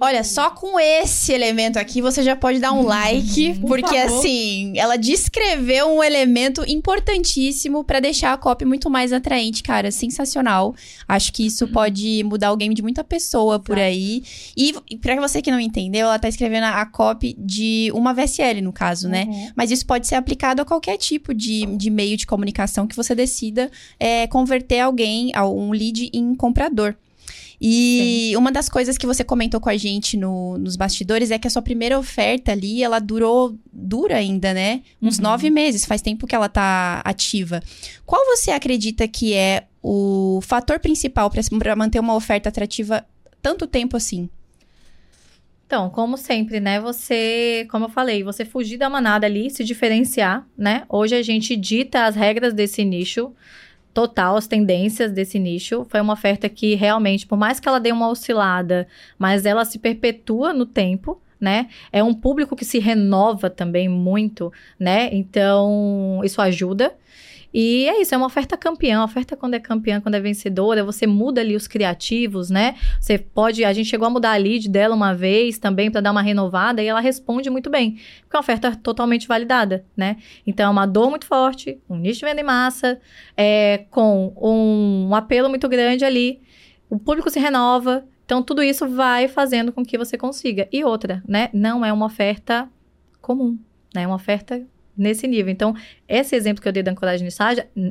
Olha, só com esse elemento aqui você já pode dar um like, Por porque favor. assim, ela descreveu um elemento importantíssimo para deixar a copy muito mais atraente, cara, sensacional. Acho que isso pode mudar o game de muita pessoa por aí. E para você que não entendeu, ela tá escrevendo a copy de uma VSL no caso, né? uhum. né? Mas isso pode ser aplicado a qualquer tipo de, de meio de comunicação que você decida é, converter alguém, um lead em comprador. E Sim. uma das coisas que você comentou com a gente no, nos bastidores é que a sua primeira oferta ali, ela durou, dura ainda, né? Uns uhum. nove meses, faz tempo que ela tá ativa. Qual você acredita que é o fator principal para manter uma oferta atrativa tanto tempo assim?
Então, como sempre, né? Você, como eu falei, você fugir da manada ali, se diferenciar, né? Hoje a gente dita as regras desse nicho total as tendências desse nicho. Foi uma oferta que realmente, por mais que ela dê uma oscilada, mas ela se perpetua no tempo. Né? É um público que se renova também muito, né? Então, isso ajuda. E é isso, é uma oferta campeã. A oferta quando é campeã, quando é vencedora, você muda ali os criativos, né? Você pode. A gente chegou a mudar a lead dela uma vez também para dar uma renovada e ela responde muito bem. Porque é uma oferta totalmente validada, né? Então é uma dor muito forte, um nicho de venda em massa, é, com um, um apelo muito grande ali. O público se renova. Então, tudo isso vai fazendo com que você consiga. E outra, né? Não é uma oferta comum, né? É uma oferta nesse nível. Então, esse exemplo que eu dei da ancoragem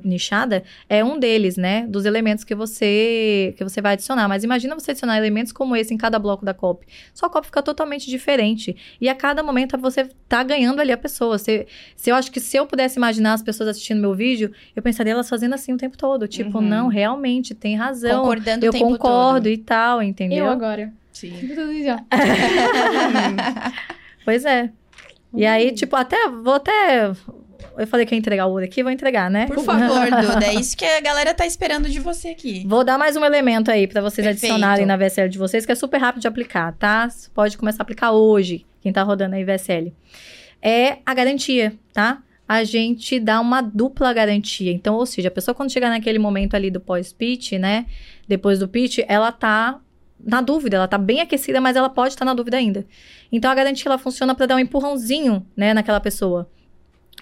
nichada é um deles, né? Dos elementos que você que você vai adicionar. Mas imagina você adicionar elementos como esse em cada bloco da copy. Sua copy fica totalmente diferente. E a cada momento você tá ganhando ali a pessoa. Se, se eu acho que se eu pudesse imaginar as pessoas assistindo meu vídeo, eu pensaria elas fazendo assim o tempo todo. Tipo, uhum. não, realmente, tem razão.
Concordando
eu
o tempo
concordo
todo.
e tal, entendeu?
Eu agora.
Sim.
pois é. E aí, hum. tipo, até. Vou até. Eu falei que ia entregar o ouro aqui, vou entregar, né?
Por favor, Duda. É isso que a galera tá esperando de você aqui.
Vou dar mais um elemento aí para vocês Perfeito. adicionarem na VSL de vocês, que é super rápido de aplicar, tá? Você pode começar a aplicar hoje, quem tá rodando aí VSL. É a garantia, tá? A gente dá uma dupla garantia. Então, ou seja, a pessoa quando chegar naquele momento ali do pós-pitch, né? Depois do pitch, ela tá na dúvida, ela tá bem aquecida, mas ela pode estar tá na dúvida ainda. Então a garantia ela funciona para dar um empurrãozinho, né, naquela pessoa.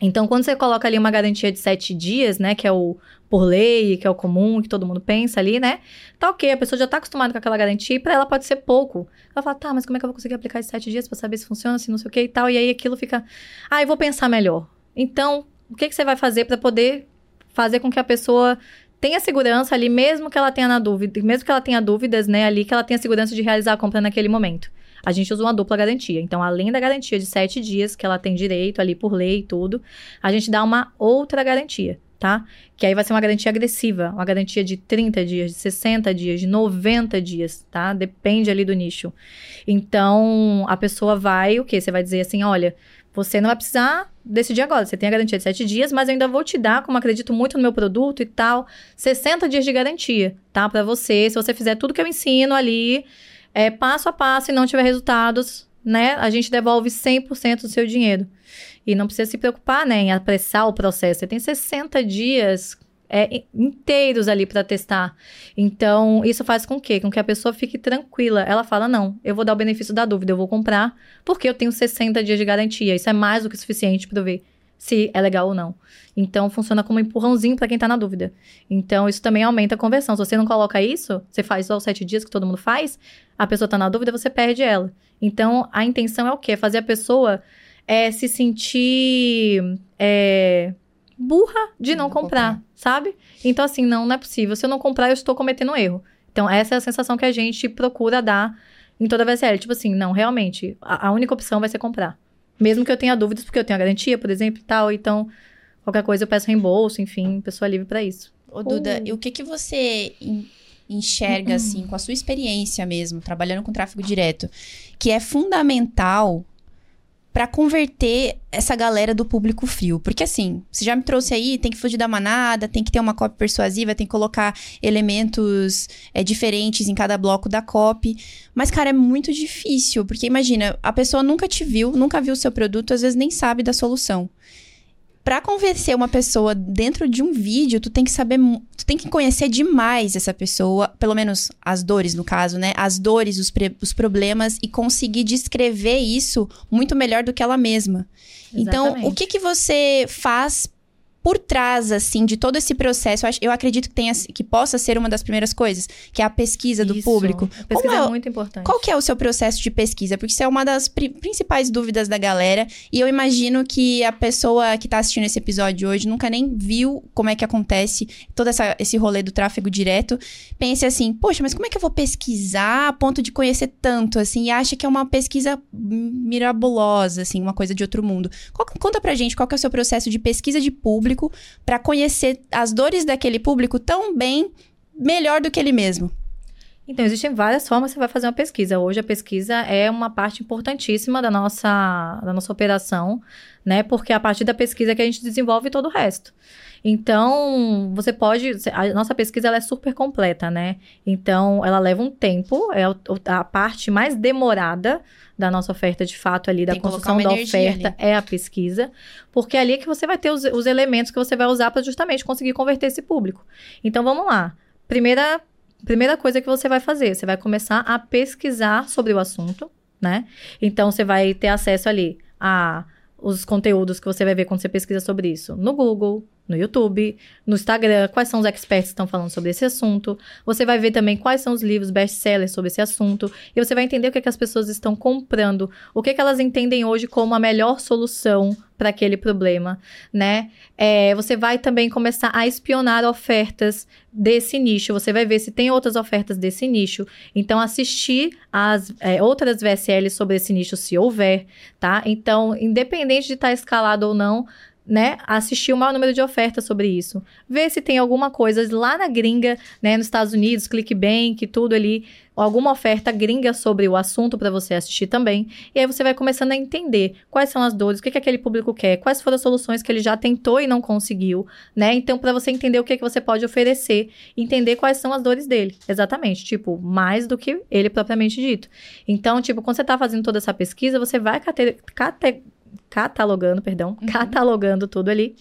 Então, quando você coloca ali uma garantia de sete dias, né, que é o por lei, que é o comum, que todo mundo pensa ali, né, tá ok, a pessoa já tá acostumada com aquela garantia e pra ela pode ser pouco. Ela fala, tá, mas como é que eu vou conseguir aplicar esses sete dias para saber se funciona, se não sei o que e tal, e aí aquilo fica, ah, eu vou pensar melhor. Então, o que, que você vai fazer para poder fazer com que a pessoa tenha segurança ali, mesmo que ela tenha na dúvida, mesmo que ela tenha dúvidas, né, ali, que ela tenha segurança de realizar a compra naquele momento. A gente usa uma dupla garantia. Então, além da garantia de sete dias, que ela tem direito ali por lei e tudo, a gente dá uma outra garantia, tá? Que aí vai ser uma garantia agressiva, uma garantia de 30 dias, de 60 dias, de 90 dias, tá? Depende ali do nicho. Então, a pessoa vai, o quê? Você vai dizer assim, olha, você não vai precisar decidir agora. Você tem a garantia de 7 dias, mas eu ainda vou te dar, como acredito muito no meu produto e tal, 60 dias de garantia, tá? Para você. Se você fizer tudo que eu ensino ali, é, passo a passo e não tiver resultados, né, a gente devolve 100% do seu dinheiro. E não precisa se preocupar, né, em apressar o processo. Você tem 60 dias é, inteiros ali para testar. Então, isso faz com que, com que a pessoa fique tranquila. Ela fala: "Não, eu vou dar o benefício da dúvida, eu vou comprar, porque eu tenho 60 dias de garantia. Isso é mais do que suficiente para ver se é legal ou não". Então, funciona como um empurrãozinho para quem tá na dúvida. Então, isso também aumenta a conversão. Se você não coloca isso, você faz só os sete dias que todo mundo faz, a pessoa tá na dúvida, você perde ela. Então, a intenção é o quê? Fazer a pessoa é, se sentir é, burra de não, não comprar, comprar, sabe? Então, assim, não, não é possível. Se eu não comprar, eu estou cometendo um erro. Então, essa é a sensação que a gente procura dar em toda a VSL. Tipo assim, não, realmente, a, a única opção vai ser comprar. Mesmo que eu tenha dúvidas, porque eu tenho a garantia, por exemplo, e tal. Então, qualquer coisa eu peço reembolso, enfim, pessoa livre para isso.
Ô, Duda, uh. e o que que você enxerga, assim, com a sua experiência mesmo, trabalhando com tráfego direto, que é fundamental para converter essa galera do público frio. Porque assim, você já me trouxe aí, tem que fugir da manada, tem que ter uma copy persuasiva, tem que colocar elementos é, diferentes em cada bloco da copy. Mas, cara, é muito difícil, porque imagina, a pessoa nunca te viu, nunca viu o seu produto, às vezes nem sabe da solução para convencer uma pessoa dentro de um vídeo, tu tem que saber, tu tem que conhecer demais essa pessoa, pelo menos as dores no caso, né? As dores, os, os problemas e conseguir descrever isso muito melhor do que ela mesma. Exatamente. Então, o que que você faz por trás, assim, de todo esse processo, eu, acredito que, tenha, que possa ser uma das primeiras coisas, que é a pesquisa do
Isso,
público.
A pesquisa é, é, muito importante.
Qual que é o seu processo de pesquisa? Porque isso é uma das pri principais dúvidas da galera. E eu imagino que a pessoa que está assistindo esse episódio hoje nunca nem viu como é que acontece todo essa, esse rolê do tráfego direto. Pense assim, poxa, mas como é que eu vou pesquisar a ponto de conhecer tanto, assim, e acha que é uma pesquisa mirabulosa, assim, uma coisa de outro mundo. Qual, conta pra gente qual que é o seu processo de pesquisa de público público para conhecer as dores daquele público tão bem, melhor do que ele mesmo?
Então, existem várias formas que você vai fazer uma pesquisa. Hoje, a pesquisa é uma parte importantíssima da nossa, da nossa operação, né? Porque é a partir da pesquisa que a gente desenvolve todo o resto. Então, você pode. A nossa pesquisa ela é super completa, né? Então, ela leva um tempo, é a parte mais demorada da nossa oferta de fato ali, da Tem construção da oferta, ali. é a pesquisa, porque é ali que você vai ter os, os elementos que você vai usar para justamente conseguir converter esse público. Então, vamos lá. Primeira, primeira coisa que você vai fazer, você vai começar a pesquisar sobre o assunto, né? Então, você vai ter acesso ali a os conteúdos que você vai ver quando você pesquisa sobre isso no Google, no YouTube, no Instagram, quais são os experts que estão falando sobre esse assunto. Você vai ver também quais são os livros best-sellers sobre esse assunto. E você vai entender o que, é que as pessoas estão comprando, o que, é que elas entendem hoje como a melhor solução para aquele problema, né? É, você vai também começar a espionar ofertas desse nicho. Você vai ver se tem outras ofertas desse nicho. Então, assistir as é, outras VSLs sobre esse nicho, se houver, tá? Então, independente de estar tá escalado ou não, né, assistir o maior número de ofertas sobre isso. Ver se tem alguma coisa lá na gringa, né, nos Estados Unidos, ClickBank, tudo ali, alguma oferta gringa sobre o assunto para você assistir também. E aí você vai começando a entender quais são as dores, o que, que aquele público quer, quais foram as soluções que ele já tentou e não conseguiu, né? Então, para você entender o que, que você pode oferecer, entender quais são as dores dele. Exatamente, tipo, mais do que ele propriamente dito. Então, tipo, quando você está fazendo toda essa pesquisa, você vai cate catalogando, perdão, uhum. catalogando tudo ali,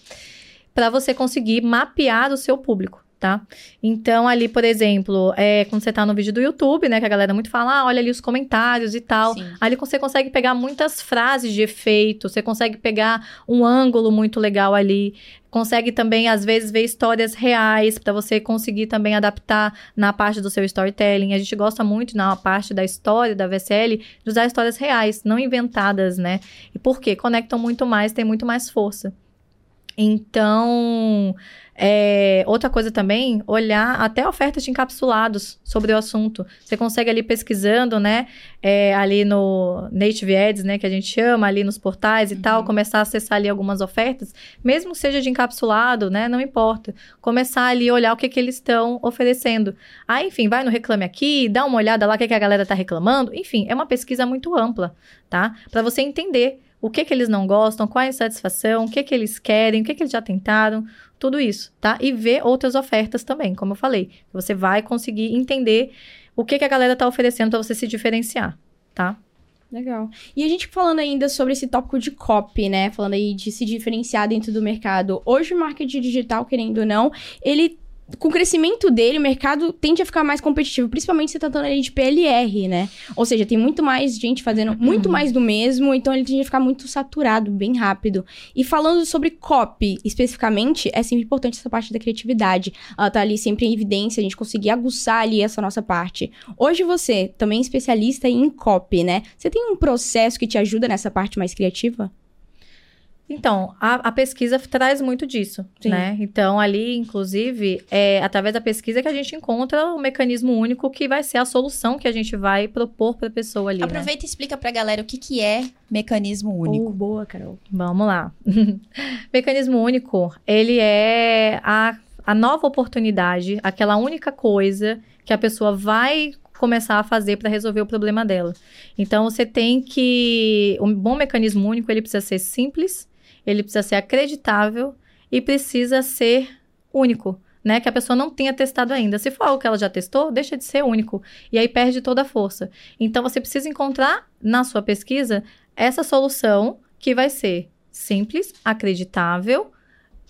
para você conseguir mapear o seu público tá? Então, ali, por exemplo, é, quando você tá no vídeo do YouTube, né, que a galera muito fala, ah, olha ali os comentários e tal. Sim. Ali você consegue pegar muitas frases de efeito, você consegue pegar um ângulo muito legal ali. Consegue também, às vezes, ver histórias reais para você conseguir também adaptar na parte do seu storytelling. A gente gosta muito, na parte da história da VSL, de usar histórias reais, não inventadas, né? E por quê? Conectam muito mais, tem muito mais força. Então, é, outra coisa também, olhar até ofertas de encapsulados sobre o assunto. Você consegue ali pesquisando, né? É, ali no Native Ads, né? Que a gente chama, ali nos portais e uhum. tal, começar a acessar ali algumas ofertas, mesmo que seja de encapsulado, né? Não importa. Começar ali a olhar o que, que eles estão oferecendo. Aí, enfim, vai no Reclame Aqui, dá uma olhada lá o que, que a galera tá reclamando. Enfim, é uma pesquisa muito ampla, tá? Para você entender o que que eles não gostam, qual é a insatisfação, o que que eles querem, o que que eles já tentaram, tudo isso, tá? E ver outras ofertas também, como eu falei. Você vai conseguir entender o que que a galera tá oferecendo para você se diferenciar, tá?
Legal. E a gente falando ainda sobre esse tópico de copy, né? Falando aí de se diferenciar dentro do mercado. Hoje o marketing digital, querendo ou não, ele com o crescimento dele, o mercado tende a ficar mais competitivo, principalmente se tratando ali de PLR, né? Ou seja, tem muito mais gente fazendo muito uhum. mais do mesmo, então ele tende a ficar muito saturado, bem rápido. E falando sobre copy, especificamente, é sempre importante essa parte da criatividade. Ela tá ali sempre em evidência, a gente conseguir aguçar ali essa nossa parte. Hoje você, também especialista em copy, né? Você tem um processo que te ajuda nessa parte mais criativa?
Então, a, a, pesquisa traz muito disso, Sim. né? Então, ali, inclusive, é através da pesquisa que a gente encontra o mecanismo único que vai ser a solução que a gente vai propor para a pessoa ali. Né?
Aproveita né? e explica para a galera o que, que é mecanismo único. Oh,
boa, Carol.
Vamos lá. mecanismo único, ele é a, a nova oportunidade, aquela única coisa que a pessoa vai começar a fazer para resolver o problema dela. Então, você tem que. Um bom mecanismo único, ele precisa ser simples, ele precisa ser acreditável e precisa ser único, né? Que a pessoa não tenha testado ainda. Se for algo que ela já testou, deixa de ser único. E aí perde toda a força. Então você precisa encontrar na sua pesquisa essa solução que vai ser simples, acreditável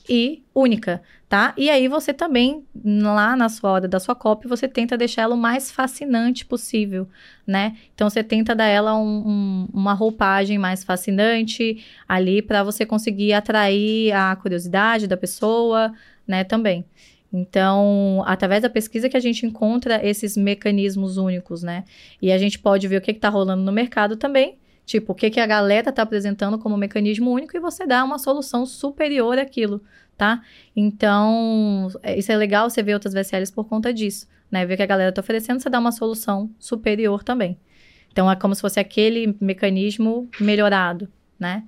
e única, tá? E aí você também, lá na sua hora da sua copy, você tenta deixar ela o mais fascinante possível, né? Então você tenta dar ela um, um, uma roupagem mais fascinante ali para você conseguir atrair a curiosidade da pessoa, né? Também. Então, através da pesquisa que a gente encontra esses mecanismos únicos, né? E a gente pode ver o que está rolando no mercado também Tipo, o que, que a galera está apresentando como mecanismo único e você dá uma solução superior àquilo, tá? Então, é, isso é legal você ver outras VSLs por conta disso, né? Ver que a galera está oferecendo, você dá uma solução superior também. Então, é como se fosse aquele mecanismo melhorado, né?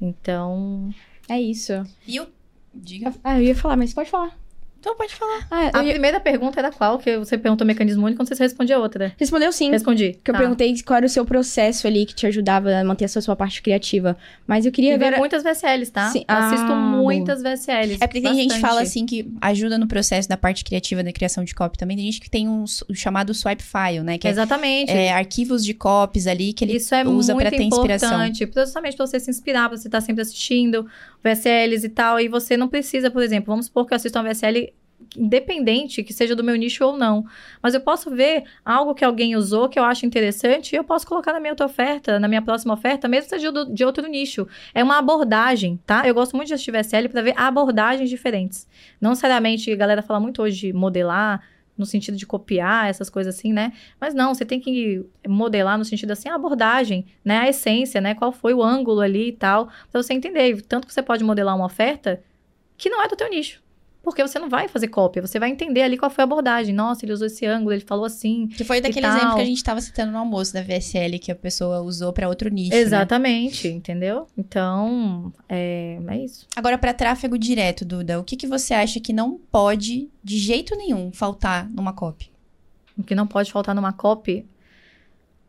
Então, é isso.
E o... Diga.
Ah, eu ia falar, mas pode falar.
Então pode falar.
Ah, a ia... primeira pergunta era qual? Que você perguntou mecanismo único, quando você responde a outra.
Respondeu sim.
Respondi.
Que tá. eu perguntei qual era o seu processo ali que te ajudava a manter a sua, sua parte criativa. Mas eu queria
e ver. muitas VSLs, tá? Sim. Assisto ah, muitas VSLs.
É porque tem gente que fala assim que ajuda no processo da parte criativa da criação de copy também. Tem gente que tem um, um chamado swipe file, né? Que
é, Exatamente.
É, arquivos de copies ali que ele Isso é usa para ter inspiração.
Isso é muito importante. Justamente pra você se inspirar, pra você estar tá sempre assistindo VSLs e tal. E você não precisa, por exemplo, vamos supor que eu assisto uma VSL independente que seja do meu nicho ou não. Mas eu posso ver algo que alguém usou que eu acho interessante e eu posso colocar na minha outra oferta, na minha próxima oferta, mesmo seja de, outro nicho. É uma abordagem, tá? Eu gosto muito de assistir VSL para ver abordagens diferentes. Não necessariamente, a galera fala muito hoje de modelar, no sentido de copiar, essas coisas assim, né? Mas não, você tem que modelar no sentido assim, a abordagem, né? A essência, né? Qual foi o ângulo ali e tal, pra você entender. Tanto que você pode modelar uma oferta que não é do teu nicho. Porque você não vai fazer cópia, você vai entender ali qual foi a abordagem. Nossa, ele usou esse ângulo, ele falou assim.
Que foi daquele exemplo que a gente estava citando no almoço da VSL, que a pessoa usou para outro nicho.
Né? Exatamente, né? entendeu? Então, é, é isso.
Agora, para tráfego direto, Duda, o que, que você acha que não pode, de jeito nenhum, faltar numa copy?
O que não pode faltar numa copy?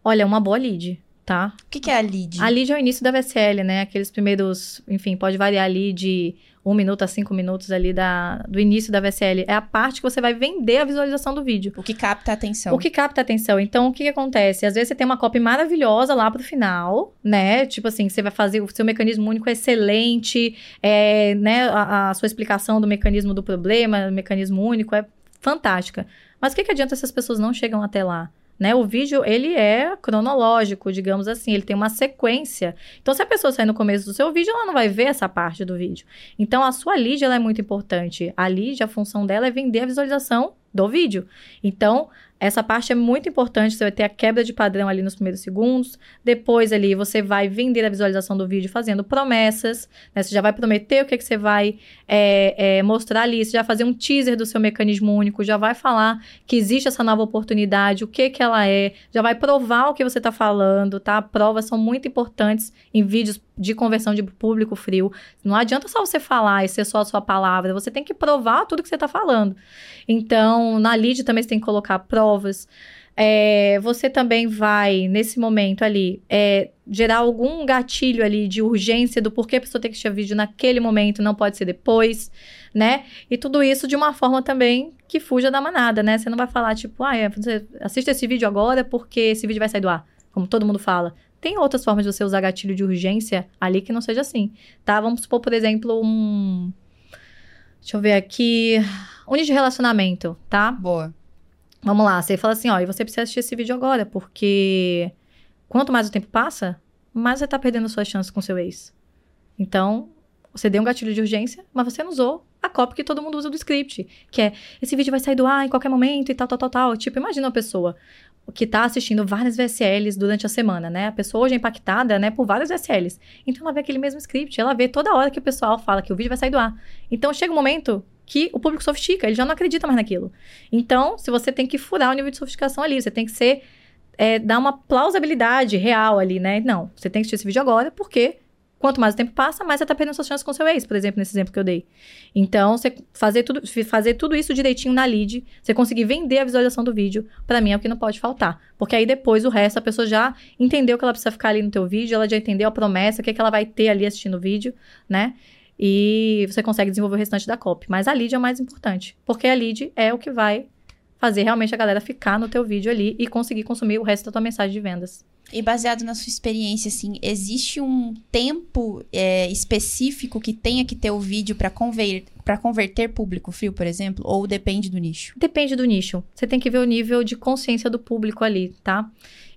Olha, uma boa lead tá?
O que, que, é a lead?
A lead é o início da VSL, né? Aqueles primeiros, enfim, pode variar ali de um minuto a cinco minutos ali da, do início da VSL. É a parte que você vai vender a visualização do vídeo.
O que capta a atenção.
O que capta a atenção. Então, o que, que acontece? Às vezes você tem uma copy maravilhosa lá pro final, né? Tipo assim, você vai fazer, o seu mecanismo único é excelente, é, né? A, a sua explicação do mecanismo do problema, mecanismo único é fantástica. Mas o que, que adianta se as pessoas não chegam até lá? Né? O vídeo, ele é cronológico, digamos assim, ele tem uma sequência. Então, se a pessoa sair no começo do seu vídeo, ela não vai ver essa parte do vídeo. Então, a sua lead, ela é muito importante. A lead, a função dela é vender a visualização do vídeo. Então, essa parte é muito importante, você vai ter a quebra de padrão ali nos primeiros segundos. Depois ali você vai vender a visualização do vídeo fazendo promessas, né? Você já vai prometer o que, que você vai é, é, mostrar ali, você já fazer um teaser do seu mecanismo único, já vai falar que existe essa nova oportunidade, o que que ela é, já vai provar o que você está falando, tá? Provas são muito importantes em vídeos de conversão de público frio. Não adianta só você falar e ser só a sua palavra, você tem que provar tudo que você está falando. Então, na lead também você tem que colocar provas. É, você também vai, nesse momento ali, é, gerar algum gatilho ali de urgência do porquê a pessoa tem que assistir vídeo naquele momento, não pode ser depois, né? E tudo isso de uma forma também que fuja da manada, né? Você não vai falar, tipo, ah, é, você assiste esse vídeo agora porque esse vídeo vai sair do ar. como todo mundo fala. Tem outras formas de você usar gatilho de urgência ali que não seja assim, tá? Vamos supor, por exemplo, um... Deixa eu ver aqui... Um de relacionamento, tá?
Boa.
Vamos lá, você fala assim, ó, e você precisa assistir esse vídeo agora, porque quanto mais o tempo passa, mais você tá perdendo suas chances com seu ex. Então, você deu um gatilho de urgência, mas você não usou a cópia que todo mundo usa do script, que é esse vídeo vai sair do ar em qualquer momento e tal, tal, tal, tal. Tipo, imagina uma pessoa que tá assistindo várias VSLs durante a semana, né? A pessoa hoje é impactada, né, por várias VSLs. Então ela vê aquele mesmo script, ela vê toda hora que o pessoal fala que o vídeo vai sair do ar. Então chega um momento que o público sofistica, ele já não acredita mais naquilo. Então, se você tem que furar o nível de sofisticação ali, você tem que ser é, dar uma plausibilidade real ali, né? Não, você tem que assistir esse vídeo agora, porque Quanto mais o tempo passa, mais você tá perdendo suas chances com seu ex, por exemplo, nesse exemplo que eu dei. Então, você fazer tudo, fazer tudo isso direitinho na lead, você conseguir vender a visualização do vídeo, para mim é o que não pode faltar. Porque aí depois o resto, a pessoa já entendeu que ela precisa ficar ali no teu vídeo, ela já entendeu a promessa, o que, é que ela vai ter ali assistindo o vídeo, né? E você consegue desenvolver o restante da copy. Mas a lead é o mais importante, porque a lead é o que vai fazer realmente a galera ficar no teu vídeo ali e conseguir consumir o resto da tua mensagem de vendas.
E baseado na sua experiência, assim, existe um tempo é, específico que tenha que ter o vídeo para conver converter público frio, por exemplo? Ou depende do nicho?
Depende do nicho. Você tem que ver o nível de consciência do público ali, tá?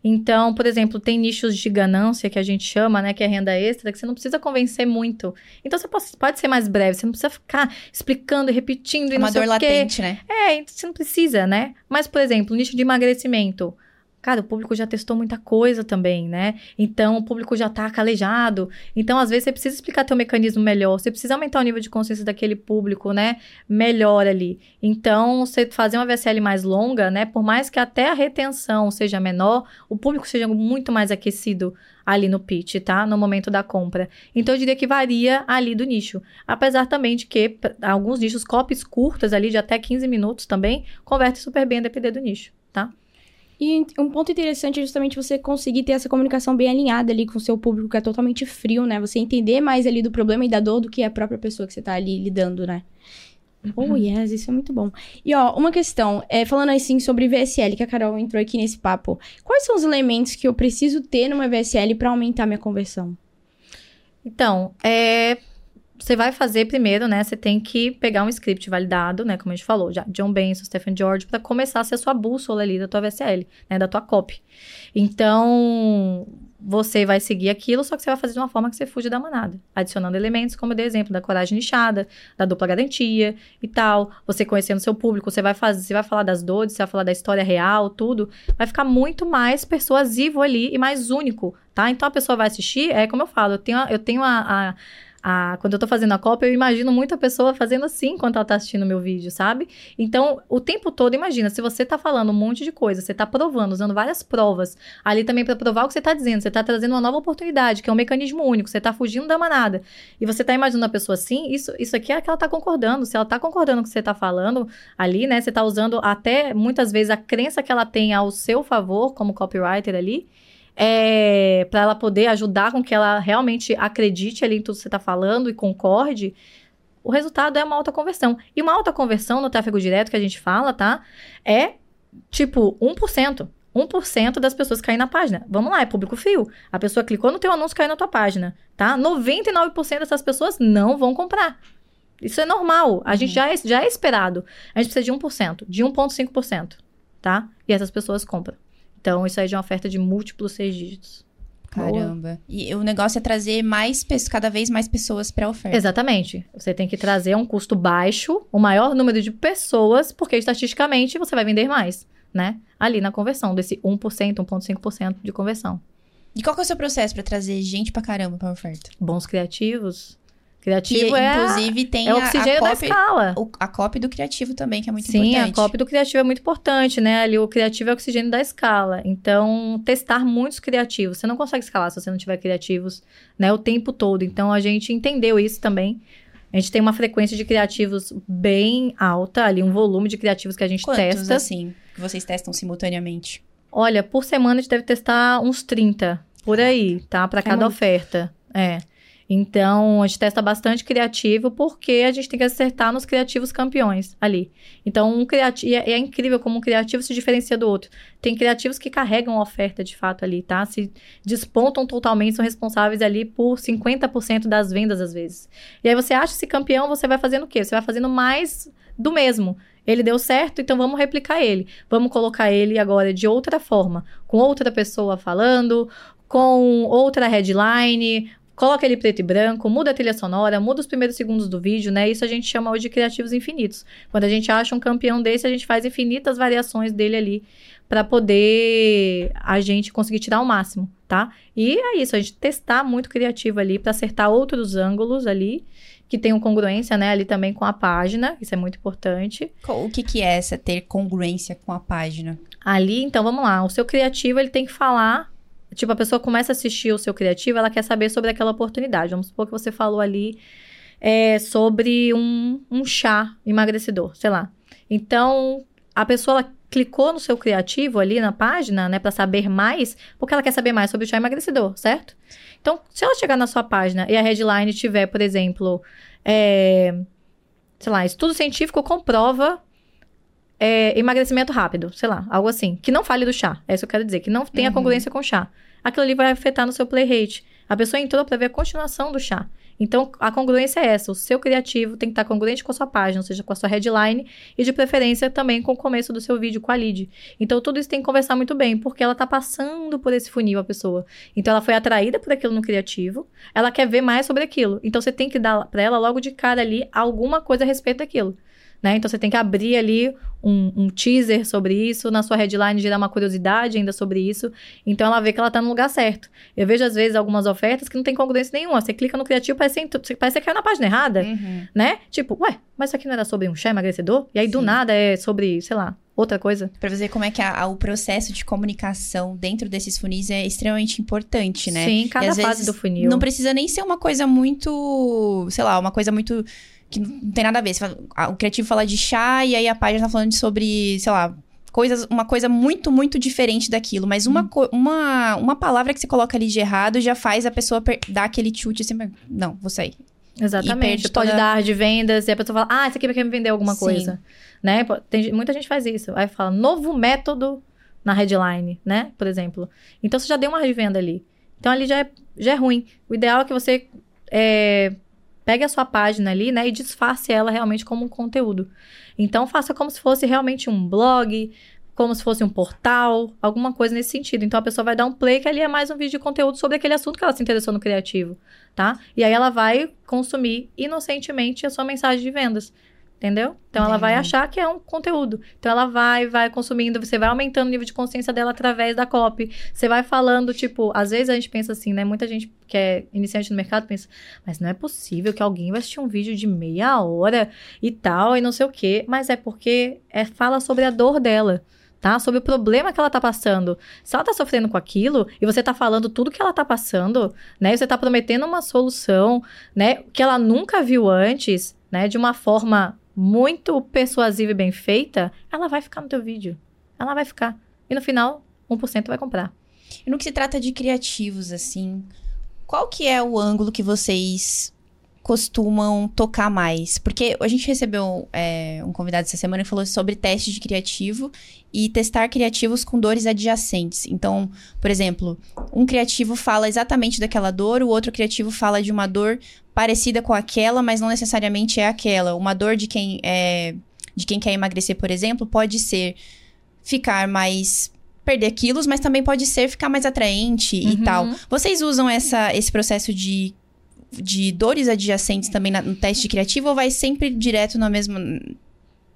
Então, por exemplo, tem nichos de ganância que a gente chama, né, que é renda extra, que você não precisa convencer muito. Então, você pode, pode ser mais breve, você não precisa ficar explicando e repetindo e
é
uma
não sei
dor
latente, né?
É, você não precisa, né? Mas, por exemplo, nicho de emagrecimento. Cara, o público já testou muita coisa também, né? Então, o público já tá calejado. Então, às vezes, você precisa explicar teu mecanismo melhor. Você precisa aumentar o nível de consciência daquele público, né? Melhor ali. Então, você fazer uma VSL mais longa, né? Por mais que até a retenção seja menor, o público seja muito mais aquecido ali no pitch, tá? No momento da compra. Então, eu diria que varia ali do nicho. Apesar também de que alguns nichos, copies curtas ali de até 15 minutos também, convertem super bem a depender do nicho, tá?
E um ponto interessante é justamente você conseguir ter essa comunicação bem alinhada ali com o seu público, que é totalmente frio, né? Você entender mais ali do problema e da dor do que a própria pessoa que você tá ali lidando, né? Oh, yes, isso é muito bom. E ó, uma questão, é, falando assim sobre VSL, que a Carol entrou aqui nesse papo. Quais são os elementos que eu preciso ter numa VSL para aumentar minha conversão?
Então, é, você vai fazer primeiro, né? Você tem que pegar um script validado, né? Como a gente falou, já John Benson, Stephen George, para começar a ser a sua bússola ali da tua VSL, né? Da tua copy. Então, você vai seguir aquilo, só que você vai fazer de uma forma que você fuja da manada, adicionando elementos, como eu dei exemplo, da coragem nichada, da dupla garantia e tal. Você conhecendo seu público, você vai fazer, você vai falar das dores, você vai falar da história real, tudo. Vai ficar muito mais persuasivo ali e mais único, tá? Então a pessoa vai assistir, é como eu falo, eu tenho, eu tenho a, a a, quando eu tô fazendo a cópia, eu imagino muita pessoa fazendo assim enquanto ela tá assistindo meu vídeo, sabe? Então, o tempo todo, imagina, se você tá falando um monte de coisa, você tá provando, usando várias provas, ali também para provar o que você tá dizendo, você tá trazendo uma nova oportunidade, que é um mecanismo único, você tá fugindo da manada, e você tá imaginando a pessoa assim, isso, isso aqui é que ela tá concordando. Se ela tá concordando com o que você tá falando ali, né, você tá usando até muitas vezes a crença que ela tem ao seu favor, como copywriter ali, é, para ela poder ajudar com que ela realmente acredite ali em tudo que você está falando e concorde, o resultado é uma alta conversão. E uma alta conversão no tráfego direto que a gente fala, tá? É tipo 1%. 1% das pessoas caem na página. Vamos lá, é público frio. A pessoa clicou no teu anúncio, caiu na tua página, tá? 99% dessas pessoas não vão comprar. Isso é normal. A uhum. gente já é, já é esperado. A gente precisa de 1%, de 1,5%, tá? E essas pessoas compram. Então, isso aí já é uma oferta de múltiplos seis dígitos.
Caramba. E o negócio é trazer mais cada vez mais pessoas para a oferta.
Exatamente. Você tem que trazer um custo baixo, o maior número de pessoas, porque estatisticamente você vai vender mais, né? Ali na conversão, desse 1%, 1,5% de conversão.
E qual que é o seu processo para trazer gente pra caramba pra oferta?
Bons criativos, Criativo
que,
é.
Inclusive, tem
é o oxigênio a, a copy, da escala.
O, a copy do criativo também, que é muito
Sim,
importante.
Sim, a copy do criativo é muito importante, né? Ali o criativo é o oxigênio da escala. Então, testar muitos criativos. Você não consegue escalar se você não tiver criativos, né? O tempo todo. Então, a gente entendeu isso também. A gente tem uma frequência de criativos bem alta, ali, um volume de criativos que a gente
Quantos,
testa.
assim, que vocês testam simultaneamente?
Olha, por semana a gente deve testar uns 30, por aí, tá? Para é cada muito. oferta. É. Então, a gente testa bastante criativo porque a gente tem que acertar nos criativos campeões ali. Então, um criativo. É, é, incrível como um criativo se diferencia do outro. Tem criativos que carregam a oferta de fato ali, tá? Se despontam totalmente, são responsáveis ali por 50% das vendas às vezes. E aí você acha esse campeão, você vai fazendo o quê? Você vai fazendo mais do mesmo. Ele deu certo, então vamos replicar ele. Vamos colocar ele agora de outra forma, com outra pessoa falando, com outra headline, coloca ele preto e branco, muda a trilha sonora, muda os primeiros segundos do vídeo, né? Isso a gente chama hoje de criativos infinitos. Quando a gente acha um campeão desse, a gente faz infinitas variações dele ali para poder a gente conseguir tirar o máximo, tá? E é isso, a gente testar muito criativo ali para acertar outros ângulos ali que tenham congruência, né, ali também com a página, isso é muito importante.
O que que é essa ter congruência com a página?
Ali, então, vamos lá, o seu criativo, ele tem que falar Tipo, a pessoa começa a assistir o seu criativo, ela quer saber sobre aquela oportunidade. Vamos supor que você falou ali é, sobre um, um chá emagrecedor, sei lá. Então, a pessoa ela clicou no seu criativo ali na página, né, para saber mais, porque ela quer saber mais sobre o chá emagrecedor, certo? Então, se ela chegar na sua página e a headline tiver, por exemplo, é, sei lá, estudo científico comprova é, emagrecimento rápido, sei lá, algo assim. Que não fale do chá. É isso que eu quero dizer. Que não tenha uhum. congruência com o chá. Aquilo ali vai afetar no seu play rate. A pessoa entrou para ver a continuação do chá. Então, a congruência é essa. O seu criativo tem que estar congruente com a sua página, ou seja, com a sua headline e, de preferência, também com o começo do seu vídeo, com a lead. Então, tudo isso tem que conversar muito bem, porque ela está passando por esse funil, a pessoa. Então, ela foi atraída por aquilo no criativo, ela quer ver mais sobre aquilo. Então, você tem que dar para ela, logo de cara ali, alguma coisa a respeito daquilo né? Então você tem que abrir ali um, um, teaser sobre isso, na sua headline gerar uma curiosidade ainda sobre isso. Então ela vê que ela tá no lugar certo. Eu vejo, às vezes, algumas ofertas que não tem congruência nenhuma. Você clica no criativo, parece, parece que você caiu na página errada, uhum. né? Tipo, ué, mas isso aqui não era sobre um chá emagrecedor? E aí, Sim. do nada, é sobre, sei lá, outra coisa.
Pra ver como é que a, a, o processo de comunicação dentro desses funis é extremamente importante, né?
Sim, cada fase do funil.
Não precisa nem ser uma coisa muito, sei lá, uma coisa muito que não tem nada a ver. Fala, o criativo fala de chá e aí a página tá falando sobre, sei lá, coisas, uma coisa muito, muito diferente daquilo. Mas uma, hum. uma, uma palavra que você coloca ali de errado já faz a pessoa dar aquele chute assim, não, vou sair.
Exatamente. Pode toda... dar de vendas e a pessoa fala, ah, esse aqui quer me vender alguma Sim. coisa. Né? Tem, muita gente faz isso. Aí fala, novo método na headline, né? Por exemplo. Então você já deu uma de venda ali. Então ali já é, já é ruim. O ideal é que você é, Pegue a sua página ali, né, e disfarce ela realmente como um conteúdo. Então, faça como se fosse realmente um blog, como se fosse um portal, alguma coisa nesse sentido. Então, a pessoa vai dar um play que ali é mais um vídeo de conteúdo sobre aquele assunto que ela se interessou no criativo, tá? E aí ela vai consumir inocentemente a sua mensagem de vendas. Entendeu? Então ela vai achar que é um conteúdo. Então ela vai, vai consumindo, você vai aumentando o nível de consciência dela através da copy. Você vai falando, tipo, às vezes a gente pensa assim, né? Muita gente que é iniciante no mercado pensa, mas não é possível que alguém vai assistir um vídeo de meia hora e tal, e não sei o quê. Mas é porque é, fala sobre a dor dela tá? Sobre o problema que ela tá passando. Se ela tá sofrendo com aquilo e você tá falando tudo que ela tá passando, né? Você tá prometendo uma solução, né? Que ela nunca viu antes, né? De uma forma muito persuasiva e bem feita, ela vai ficar no teu vídeo. Ela vai ficar. E no final, 1% vai comprar.
E no que se trata de criativos, assim, qual que é o ângulo que vocês costumam tocar mais? Porque a gente recebeu é, um convidado essa semana que falou sobre teste de criativo e testar criativos com dores adjacentes. Então, por exemplo, um criativo fala exatamente daquela dor, o outro criativo fala de uma dor parecida com aquela, mas não necessariamente é aquela. Uma dor de quem é de quem quer emagrecer, por exemplo, pode ser ficar mais perder quilos, mas também pode ser ficar mais atraente uhum. e tal. Vocês usam essa, esse processo de de dores adjacentes também na, no teste criativo ou vai sempre direto na mesma.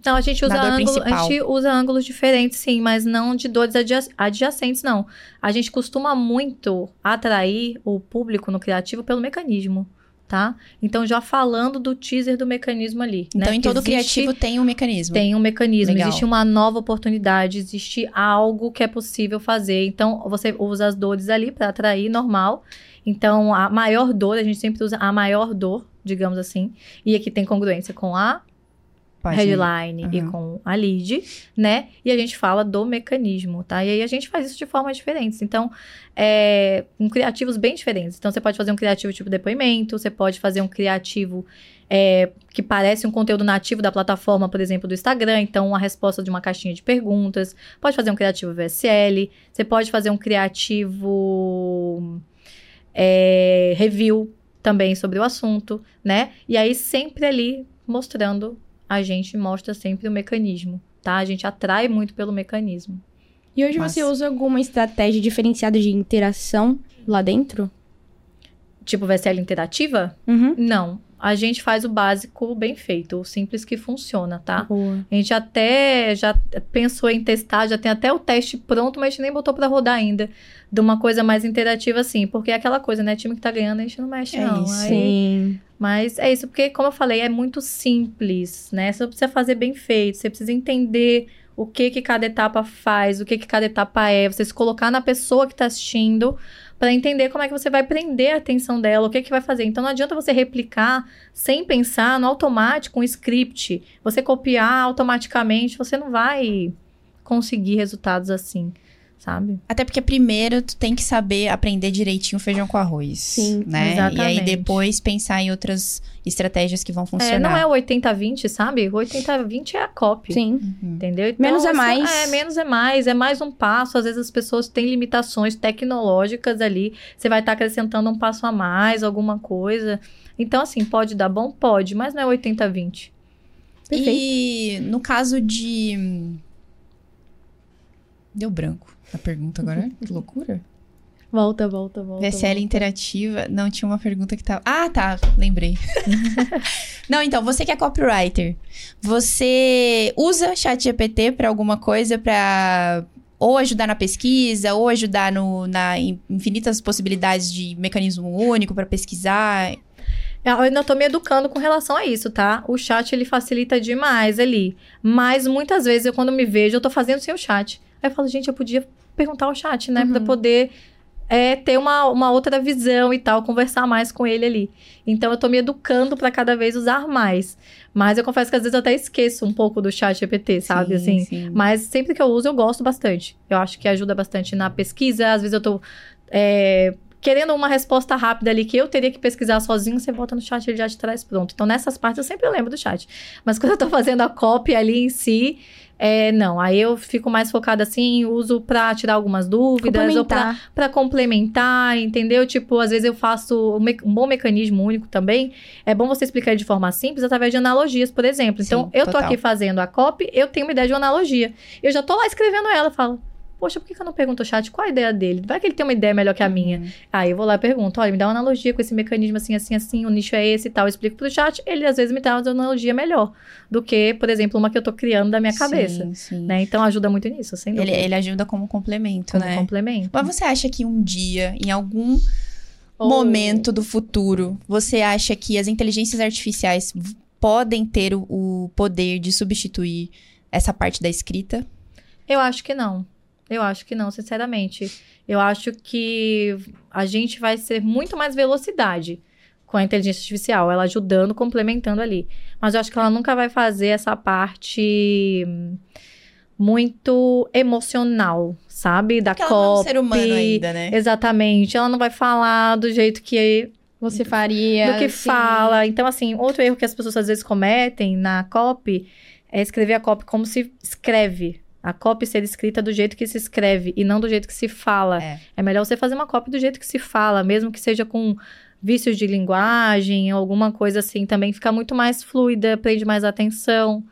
Não, a gente usa, ângulo, a gente usa ângulos diferentes, sim, mas não de dores adjacentes, não. A gente costuma muito atrair o público no criativo pelo mecanismo tá? Então, já falando do teaser do mecanismo ali.
Então,
né?
em todo existe, criativo tem um mecanismo.
Tem um mecanismo. Legal. Existe uma nova oportunidade, existe algo que é possível fazer. Então, você usa as dores ali para atrair, normal. Então, a maior dor, a gente sempre usa a maior dor, digamos assim. E aqui tem congruência com a Página. headline uhum. e com a lead, né? E a gente fala do mecanismo, tá? E aí a gente faz isso de formas diferentes. Então, é, com criativos bem diferentes. Então, você pode fazer um criativo tipo depoimento, você pode fazer um criativo é, que parece um conteúdo nativo da plataforma, por exemplo, do Instagram. Então, uma resposta de uma caixinha de perguntas. Pode fazer um criativo VSL. Você pode fazer um criativo é, review também sobre o assunto, né? E aí, sempre ali mostrando, a gente mostra sempre o mecanismo, tá? A gente atrai muito pelo mecanismo.
E hoje Mas... você usa alguma estratégia diferenciada de interação lá dentro?
Tipo VSL interativa?
Uhum.
Não a gente faz o básico bem feito, o simples que funciona, tá?
Boa.
A gente até já pensou em testar, já tem até o teste pronto, mas a gente nem botou para rodar ainda. De uma coisa mais interativa assim, porque é aquela coisa, né? Time que tá ganhando, a gente não mexe,
é
não.
Isso. Aí, Sim.
Mas é isso, porque, como eu falei, é muito simples, né? Você precisa fazer bem feito, você precisa entender o que que cada etapa faz, o que que cada etapa é, você se colocar na pessoa que tá assistindo para entender como é que você vai prender a atenção dela, o que que vai fazer. Então não adianta você replicar sem pensar no automático um script, você copiar automaticamente, você não vai conseguir resultados assim sabe?
Até porque primeiro tu tem que saber aprender direitinho feijão com arroz.
Sim,
né? Exatamente. E aí depois pensar em outras estratégias que vão é, funcionar. É,
não é o 80-20, sabe? O 80-20 é a copy.
Sim.
Uhum. Entendeu?
Então, menos é assim, mais.
É, menos é mais. É mais um passo. Às vezes as pessoas têm limitações tecnológicas ali. Você vai estar tá acrescentando um passo a mais, alguma coisa. Então, assim, pode dar bom? Pode, mas não é 80-20.
E no caso de. Deu branco a pergunta agora. que loucura.
Volta, volta, volta.
VSL
volta.
interativa. Não, tinha uma pergunta que tava. Ah, tá. Lembrei. não, então, você que é copywriter, você usa chat GPT para alguma coisa para ou ajudar na pesquisa, ou ajudar no, na infinitas possibilidades de mecanismo único para pesquisar?
Eu ainda tô me educando com relação a isso, tá? O chat, ele facilita demais ali. Mas, muitas vezes, eu quando me vejo, eu tô fazendo sem o chat. Aí eu falo, gente, eu podia perguntar ao chat, né? Uhum. Pra poder é, ter uma, uma outra visão e tal, conversar mais com ele ali. Então eu tô me educando para cada vez usar mais. Mas eu confesso que às vezes eu até esqueço um pouco do chat GPT, sabe?
Sim,
assim.
Sim.
Mas sempre que eu uso, eu gosto bastante. Eu acho que ajuda bastante na pesquisa. Às vezes eu tô. É, querendo uma resposta rápida ali que eu teria que pesquisar sozinho, você bota no chat, ele já te traz pronto. Então, nessas partes eu sempre lembro do chat. Mas quando eu tô fazendo a cópia ali em si, é, não, aí eu fico mais focada assim, uso pra tirar algumas dúvidas ou pra, pra, complementar, entendeu? Tipo, às vezes eu faço um, um, bom mecanismo único também. É bom você explicar de forma simples através de analogias, por exemplo. Então, Sim, eu tô aqui fazendo a copy, eu tenho uma ideia de uma analogia. Eu já tô lá escrevendo ela, falo, Poxa, por que, eu não pergunto ao chat qual a ideia dele? Vai que ele tem uma ideia melhor que a minha. Uhum. Aí eu vou lá e pergunto: olha, me dá uma analogia com esse mecanismo assim, assim, assim, o nicho é esse e tal. Eu explico pro chat, ele às vezes me dá uma analogia melhor do que, por exemplo, uma que eu tô criando da minha sim, cabeça. Sim. Né? Então ajuda muito nisso, sem
dúvida. Ele, ele ajuda como complemento,
como
né?
complemento.
Mas você acha que um dia, em algum Ou... momento do futuro, você acha que as inteligências artificiais podem ter o, o poder de substituir essa parte da escrita?
Eu acho que não. Eu acho que não, sinceramente. Eu acho que a gente vai ser muito mais velocidade com a inteligência artificial, ela ajudando, complementando ali. Mas eu acho que ela nunca vai fazer essa parte muito emocional, sabe? Da Porque copy. Ela é um
ser humano ainda, né?
Exatamente. Ela não vai falar do jeito que
você faria.
Do que assim. fala. Então, assim, outro erro que as pessoas às vezes cometem na copy é escrever a copy como se escreve. A copy ser escrita do jeito que se escreve e não do jeito que se fala. É, é melhor você fazer uma copy do jeito que se fala, mesmo que seja com vícios de linguagem, alguma coisa assim, também fica muito mais fluida, prende mais atenção.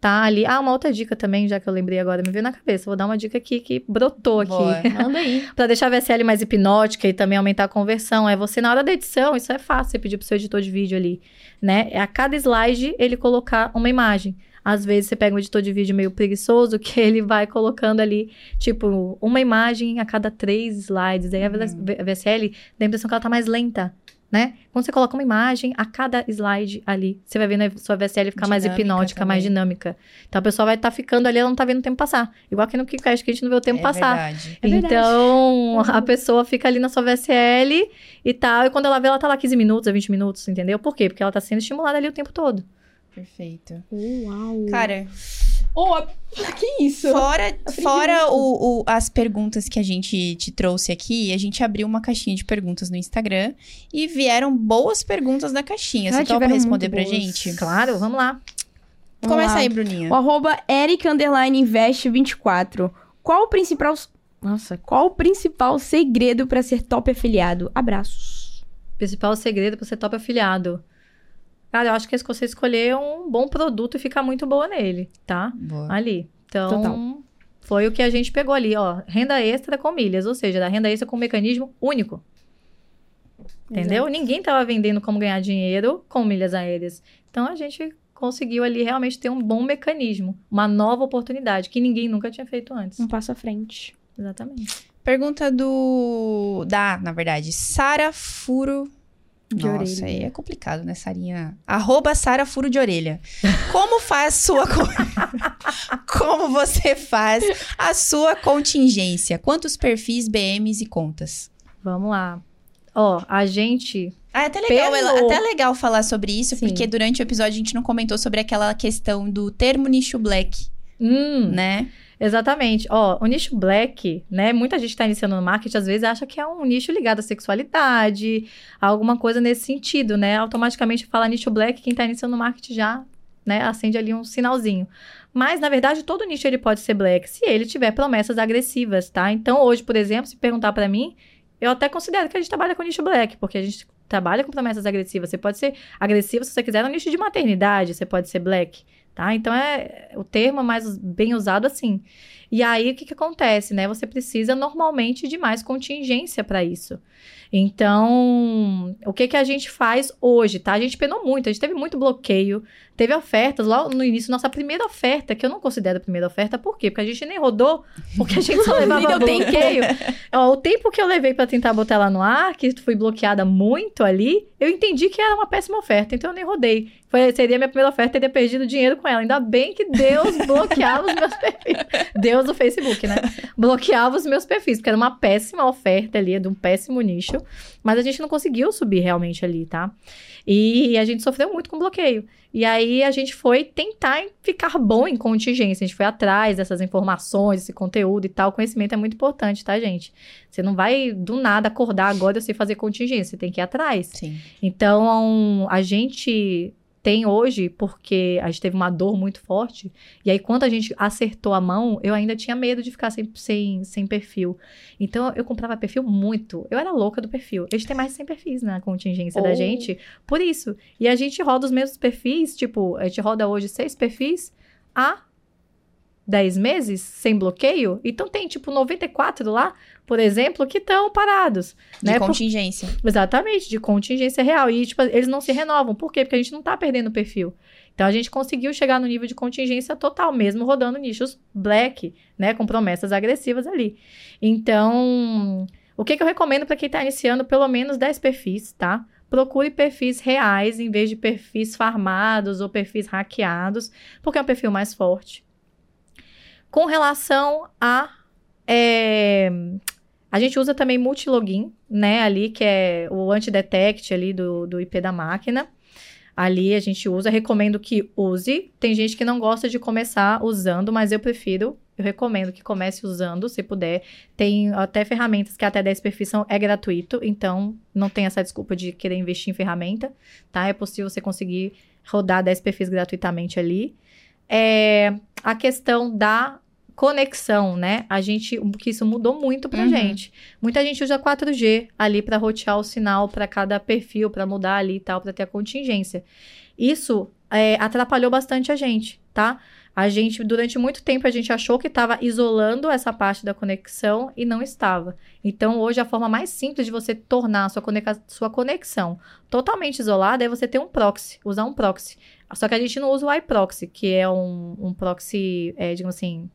Tá ali. Ah, uma outra dica também, já que eu lembrei agora, me veio na cabeça. Vou dar uma dica aqui que brotou aqui. Boa,
manda aí.
pra deixar a VSL mais hipnótica e também aumentar a conversão. É você, na hora da edição, isso é fácil, você pedir pro seu editor de vídeo ali, né? A cada slide, ele colocar uma imagem. Às vezes você pega um editor de vídeo meio preguiçoso que ele vai colocando ali, tipo, uma imagem a cada três slides. Aí a VSL dá a impressão que ela tá mais lenta, né? Quando você coloca uma imagem a cada slide ali, você vai vendo a sua VSL ficar dinâmica mais hipnótica, também. mais dinâmica. Então a pessoa vai estar tá ficando ali, ela não tá vendo o tempo passar. Igual que no KiCast que a gente não vê o tempo
é
passar.
Verdade.
É então verdade. a pessoa fica ali na sua VSL e tal, e quando ela vê, ela tá lá 15 minutos, 20 minutos, entendeu? Por quê? Porque ela tá sendo estimulada ali o tempo todo
Perfeito.
Uau.
Cara,
Oh, que isso?
fora, fora o, o- as perguntas que a gente te trouxe aqui, a gente abriu uma caixinha de perguntas no Instagram e vieram boas perguntas na caixinha.
Ah,
Você topa
tiveram
responder pra
boas.
gente?
Claro, vamos lá.
Vamos
Começa
lá.
aí, Bruninha.
O arroba Eric Underline Invest 24. Qual o principal. Nossa, qual o principal segredo pra ser top afiliado? Abraços.
Principal segredo para ser top afiliado. Cara, eu acho que se você escolher um bom produto e ficar muito boa nele, tá?
Boa.
Ali. Então,
Total.
foi o que a gente pegou ali, ó. Renda extra com milhas, ou seja, da renda extra com um mecanismo único. Entendeu? Ninguém tava vendendo como ganhar dinheiro com milhas aéreas. Então a gente conseguiu ali realmente ter um bom mecanismo, uma nova oportunidade que ninguém nunca tinha feito antes.
Um passo à frente.
Exatamente.
Pergunta do. Da, na verdade, Sara Furo.
De
Nossa,
orelha.
aí é complicado, né, Sarinha? Arroba Sara Furo de Orelha. Como faz sua. co- Como você faz a sua contingência? Quantos perfis, BMs e contas?
Vamos lá. Ó, a gente
Ah, é até legal,
Pelo-
ela- até legal falar sobre isso,
Sim.
porque durante o episódio a gente não comentou sobre aquela questão do termo nicho black,
Hum,
né?
Exatamente. Ó, o nicho black, né? Muita gente está iniciando no marketing, às vezes acha que é um nicho ligado à sexualidade, alguma coisa nesse sentido, né? Automaticamente fala nicho black, quem está iniciando no marketing já, né, acende ali um sinalzinho. Mas, na verdade, todo nicho ele pode ser black se ele tiver promessas agressivas, tá? Então, hoje, por exemplo, se perguntar para mim, eu até considero que a gente trabalha com nicho black, porque a gente trabalha com promessas agressivas. Você pode ser agressivo se você quiser no nicho de maternidade, você pode ser black, tá? Então é o termo mais bem usado assim. E aí o que, que acontece, né? Você precisa normalmente de mais contingência para isso. Então, o que que a gente faz hoje, tá? A gente penou muito, a gente teve muito bloqueio, teve ofertas lá no início, nossa primeira oferta, que eu não considero a primeira oferta, por quê? Porque a gente nem rodou, porque a gente só levava bloqueio. Ó, o tempo que eu levei para tentar botar ela no ar, que fui bloqueada muito ali, eu entendi que era uma péssima oferta, então eu nem rodei. Foi, seria a minha primeira oferta, teria perdido dinheiro com ela. Ainda bem que Deus bloqueava os meus perfis. Deus do Facebook, né? Bloqueava os meus perfis, porque era uma péssima oferta ali, de um péssimo nicho. Mas a gente não conseguiu subir realmente ali, tá? E a gente sofreu muito com bloqueio. E aí a gente foi tentar ficar bom em contingência. A gente foi atrás dessas informações, esse conteúdo e tal. O conhecimento é muito importante, tá, gente? Você não vai do nada acordar agora você fazer contingência. Você tem que ir atrás.
Sim.
Então, a gente tem hoje, porque a gente teve uma dor muito forte, e aí quando a gente acertou a mão, eu ainda tinha medo de ficar sem, sem, sem perfil. Então, eu comprava perfil muito. Eu era louca do perfil. A gente tem mais de 100 perfis na contingência da
Oh.
gente, por isso. E a gente roda os mesmos perfis, tipo, a gente roda hoje seis perfis há 10 meses sem bloqueio. Então, tem, tipo, 94 lá, por exemplo, que estão parados.
De
né? Por-
contingência.
Exatamente, de contingência real. E, tipo, eles não se renovam. Por quê? Porque a gente não tá perdendo o perfil. Então, a gente conseguiu chegar no nível de contingência total, mesmo rodando nichos black, né? Com promessas agressivas ali. Então, o que, que eu recomendo para quem tá iniciando? Pelo menos 10 perfis, tá? Procure perfis reais em vez de perfis farmados ou perfis hackeados, porque é um perfil mais forte. Com relação a. é, a gente usa também multilogin, né? Ali, que é o anti-detect ali do, do IP da máquina. Ali a gente usa, recomendo que use. Tem gente que não gosta de começar usando, mas eu prefiro. Eu recomendo que comece usando, se puder. Tem até ferramentas que até 10 perfis são, é gratuito, então não tem essa desculpa de querer investir em ferramenta, tá? É possível você conseguir rodar 10 perfis gratuitamente ali. É, a questão da conexão, né? A gente, que isso mudou muito pra
Uhum.
gente. Muita gente usa 4G ali para rotear o sinal para cada perfil, para mudar ali e tal, para ter a contingência. Isso é, atrapalhou bastante a gente, tá? A gente, durante muito tempo, a gente achou que estava isolando essa parte da conexão e não estava. Então, hoje, a forma mais simples de você tornar a sua, sua conexão totalmente isolada é você ter um proxy, usar um proxy. Só que a gente não usa o iProxy, que é um, um proxy, é, digamos assim,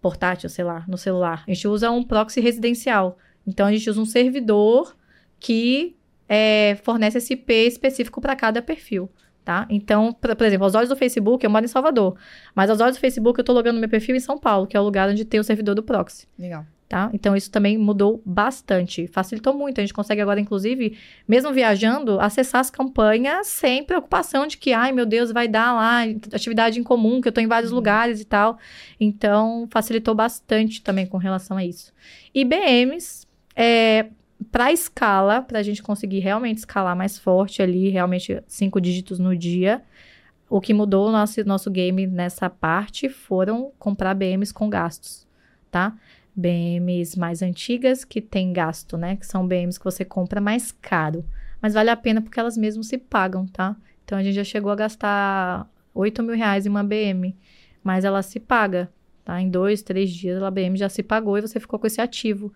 portátil, sei lá, no celular. A gente usa um proxy residencial. Então, a gente usa um servidor que é, fornece esse IP específico para cada perfil, tá? Então, por, por exemplo, aos olhos do Facebook, eu moro em Salvador, mas aos olhos do Facebook eu tô logando meu perfil em São Paulo, que é o lugar onde tem o servidor do proxy,
Legal.
Tá? Então, isso também mudou bastante, facilitou muito. A gente consegue agora, inclusive, mesmo viajando, acessar as campanhas sem preocupação de que, ai meu Deus, vai dar lá atividade em comum, que eu estou em vários uhum. lugares e tal. Então, facilitou bastante também com relação a isso. E BMs, é, para escala, para a gente conseguir realmente escalar mais forte ali, realmente cinco dígitos no dia, o que mudou o nosso, nosso game nessa parte foram comprar BMs com gastos, tá? BMs mais antigas que tem gasto, né? Que são BMs que você compra mais caro. Mas vale a pena porque elas mesmas se pagam, tá? Então a gente já chegou a gastar 8 mil reais em uma BM. Mas ela se paga, tá? Em dois, três dias a BM já se pagou e você ficou com esse ativo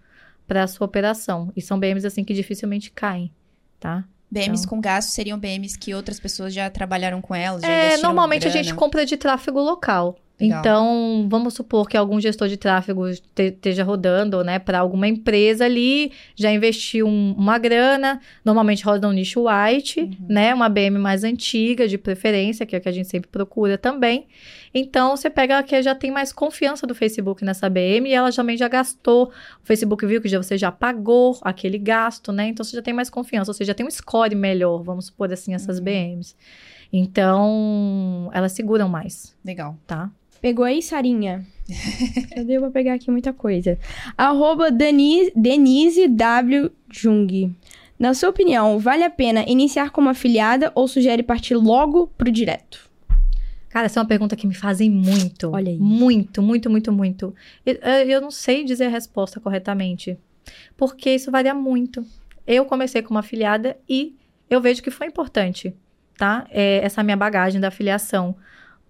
para a sua operação. E são BMs assim que dificilmente caem, tá?
BMs então... com gasto seriam BMs que outras pessoas já trabalharam com elas?
é, normalmente grana. a gente compra de tráfego local. Legal. Então, vamos supor que algum gestor de tráfego esteja rodando, né, para alguma empresa ali, já investiu um, uma grana, normalmente roda um nicho white, uhum. né, uma BM mais antiga, de preferência, que é o que a gente sempre procura também. Então, você pega a que já tem mais confiança do Facebook nessa BM e ela também já gastou, o Facebook viu que já, você já pagou aquele gasto, né, então você já tem mais confiança, ou seja, já tem um score melhor, vamos supor assim, essas uhum. BMs. Então, elas seguram mais.
Legal.
Tá?
Pegou aí, Sarinha? Eu devo pra pegar aqui muita coisa. Arroba Denise, Denise W. Jung. Na sua opinião, vale a pena iniciar como afiliada ou sugere partir logo pro direto?
Cara, essa é uma pergunta que me fazem muito.
Olha aí.
Muito, muito, muito, muito. Eu, eu não sei dizer a resposta corretamente. Porque isso varia muito. Eu comecei como afiliada e eu vejo que foi importante, tá? É, essa minha bagagem da afiliação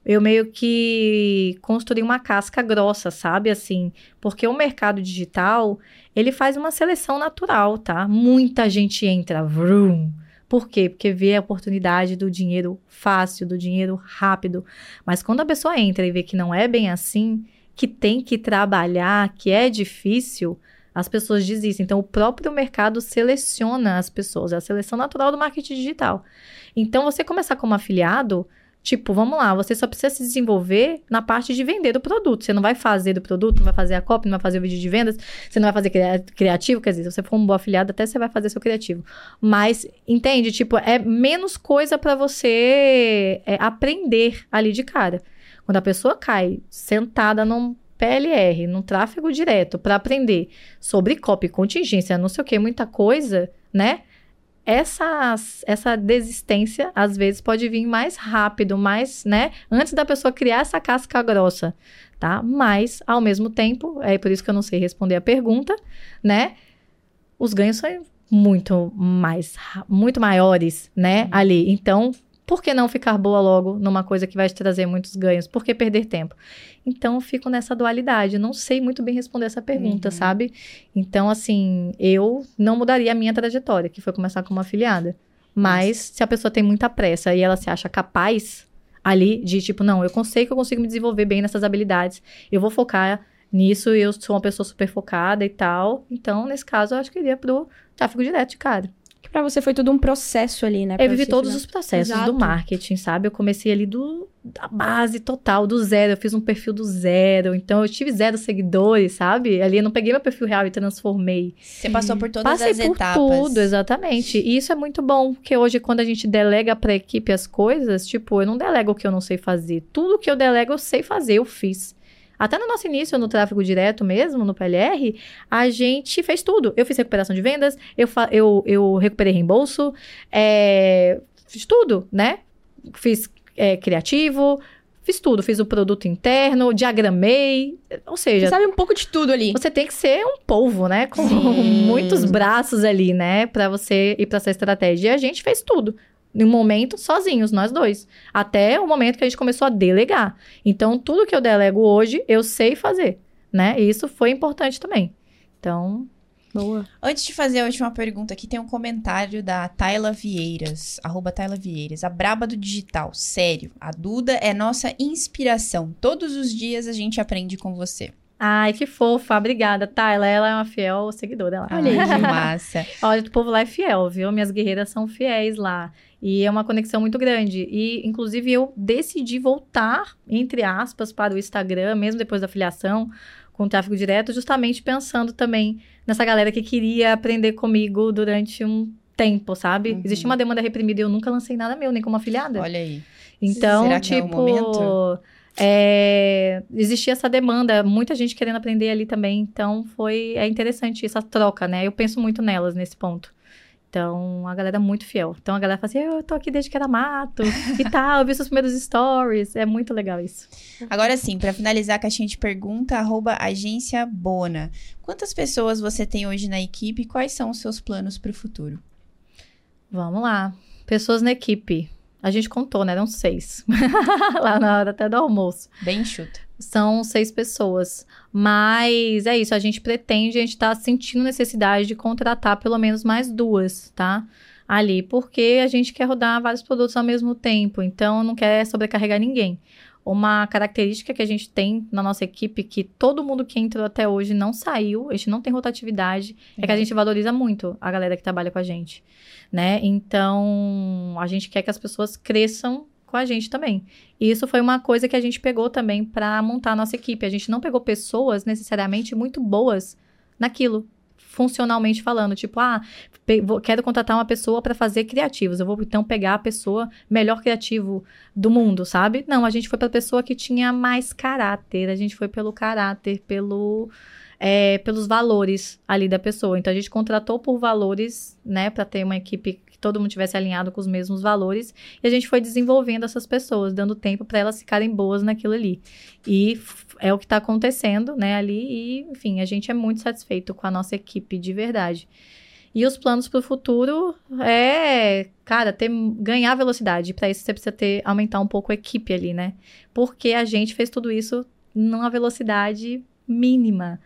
eu meio que construí uma casca grossa, sabe? Assim, porque o mercado digital, ele faz uma seleção natural, tá? Muita gente entra, vroom. Por quê? Porque vê a oportunidade do dinheiro fácil, do dinheiro rápido. Mas quando a pessoa entra e vê que não é bem assim, que tem que trabalhar, que é difícil, as pessoas desistem. Então, o próprio mercado seleciona as pessoas. É a seleção natural do marketing digital. Então, você começar como afiliado, Tipo, vamos lá, você só precisa se desenvolver na parte de vender o produto. Você não vai fazer do produto, não vai fazer a copy, não vai fazer o vídeo de vendas, você não vai fazer criativo, quer dizer, se você for um bom afiliado, até você vai fazer seu criativo. Mas, entende? Tipo, é menos coisa para você é, aprender ali de cara. Quando a pessoa cai sentada num PLR, num tráfego direto, para aprender sobre copy, contingência, não sei o que, muita coisa, né? Essa, essa desistência, às vezes, pode vir mais rápido, mais, né? Antes da pessoa criar essa casca grossa, tá? Mas, ao mesmo tempo, é por isso que eu não sei responder a pergunta, né? Os ganhos são muito mais, muito maiores, né? Uhum. Ali. Então, por que não ficar boa logo numa coisa que vai te trazer muitos ganhos? Por que perder tempo? Então, eu fico nessa dualidade. Não sei muito bem responder essa pergunta, uhum. sabe? Então, assim, eu não mudaria a minha trajetória, que foi começar como afiliada. Mas, Nossa. se a pessoa tem muita pressa e ela se acha capaz ali de, tipo, não, eu sei que eu consigo me desenvolver bem nessas habilidades, eu vou focar nisso, eu sou uma pessoa super focada e tal. Então, nesse caso, eu acho que iria pro tráfego direto de cara.
Pra você foi todo um processo ali, né?
Eu vivi todos os processos Exato. do marketing, sabe? Eu comecei ali do, da base total, do zero. Eu fiz um perfil do zero. Então, eu tive zero seguidores, sabe? Ali eu não peguei meu perfil real e transformei.
Você passou por todas
Passei
as
por
etapas.
tudo, exatamente. E isso é muito bom, porque hoje, quando a gente delega pra equipe as coisas, tipo, eu não delego o que eu não sei fazer. Tudo que eu delego, eu sei fazer, eu fiz. Até no nosso início, no tráfego direto mesmo, no PLR, a gente fez tudo. Eu fiz recuperação de vendas, eu, eu, eu recuperei reembolso, é, fiz tudo, né? Fiz é, criativo, fiz tudo. Fiz o produto interno, diagramei, ou seja...
Você sabe um pouco de tudo ali.
Você tem que ser um polvo, né? Com Sim. muitos braços ali, né? Para você ir para essa estratégia. E a gente fez tudo em um momento sozinhos, nós dois. Até o momento que a gente começou a delegar. Então, tudo que eu delego hoje, eu sei fazer, né? E isso foi importante também. Então,
boa.
Antes de fazer a última pergunta aqui, tem um comentário da Tayla Vieiras, arroba Tayla Vieiras. A braba do digital, sério. A Duda é nossa inspiração. Todos os dias a gente aprende com você.
Ai, que fofa. Obrigada, Tayla. Ela é uma fiel seguidora lá.
Olha aí, que massa.
Olha, o povo lá é fiel, viu? Minhas guerreiras são fiéis lá. E é uma conexão muito grande. E, inclusive, eu decidi voltar, entre aspas, para o Instagram, mesmo depois da filiação, com tráfego direto, justamente pensando também nessa galera que queria aprender comigo durante um tempo, sabe? Uhum. Existia uma demanda reprimida e eu nunca lancei nada meu, nem como afiliada.
Olha aí.
Então, Será tipo. Que é o tipo, momento? É, existia essa demanda, muita gente querendo aprender ali também. Então, foi é interessante essa troca, né? Eu penso muito nelas nesse ponto. Então, a galera é muito fiel. Então, a galera fala assim, eu tô aqui desde que era mato e tal, eu vi seus primeiros stories. É muito legal isso.
Agora sim, para finalizar a caixinha de pergunta, arroba agência Bona. Quantas pessoas você tem hoje na equipe e quais são os seus planos para o futuro?
Vamos lá. Pessoas na equipe. A gente contou, né? Eram seis. Lá na hora até do almoço.
Bem chuta.
São seis pessoas. Mas é isso, a gente pretende, a gente tá sentindo necessidade de contratar pelo menos mais duas, tá? Ali, porque a gente quer rodar vários produtos ao mesmo tempo, então não quer sobrecarregar ninguém. Uma característica que a gente tem na nossa equipe, que todo mundo que entrou até hoje não saiu, a gente não tem rotatividade, é, é que a gente valoriza muito a galera que trabalha com a gente, né? Então, a gente quer que as pessoas cresçam com a gente também. E isso foi uma coisa que a gente pegou também para montar a nossa equipe. A gente não pegou pessoas necessariamente muito boas naquilo, funcionalmente falando, tipo, ah, quero contratar uma pessoa para fazer criativos. Eu vou então pegar a pessoa melhor criativo do mundo, sabe? Não, a gente foi para pessoa que tinha mais caráter. A gente foi pelo caráter, pelo é, pelos valores ali da pessoa. Então a gente contratou por valores, né, para ter uma equipe todo mundo tivesse alinhado com os mesmos valores. E a gente foi desenvolvendo essas pessoas, dando tempo para elas ficarem boas naquilo ali. E é o que está acontecendo, né, ali. E, enfim, a gente é muito satisfeito com a nossa equipe, de verdade. E os planos para o futuro é, cara, ter, ganhar velocidade. Para isso você precisa ter, aumentar um pouco a equipe ali, né? Porque a gente fez tudo isso numa velocidade mínima.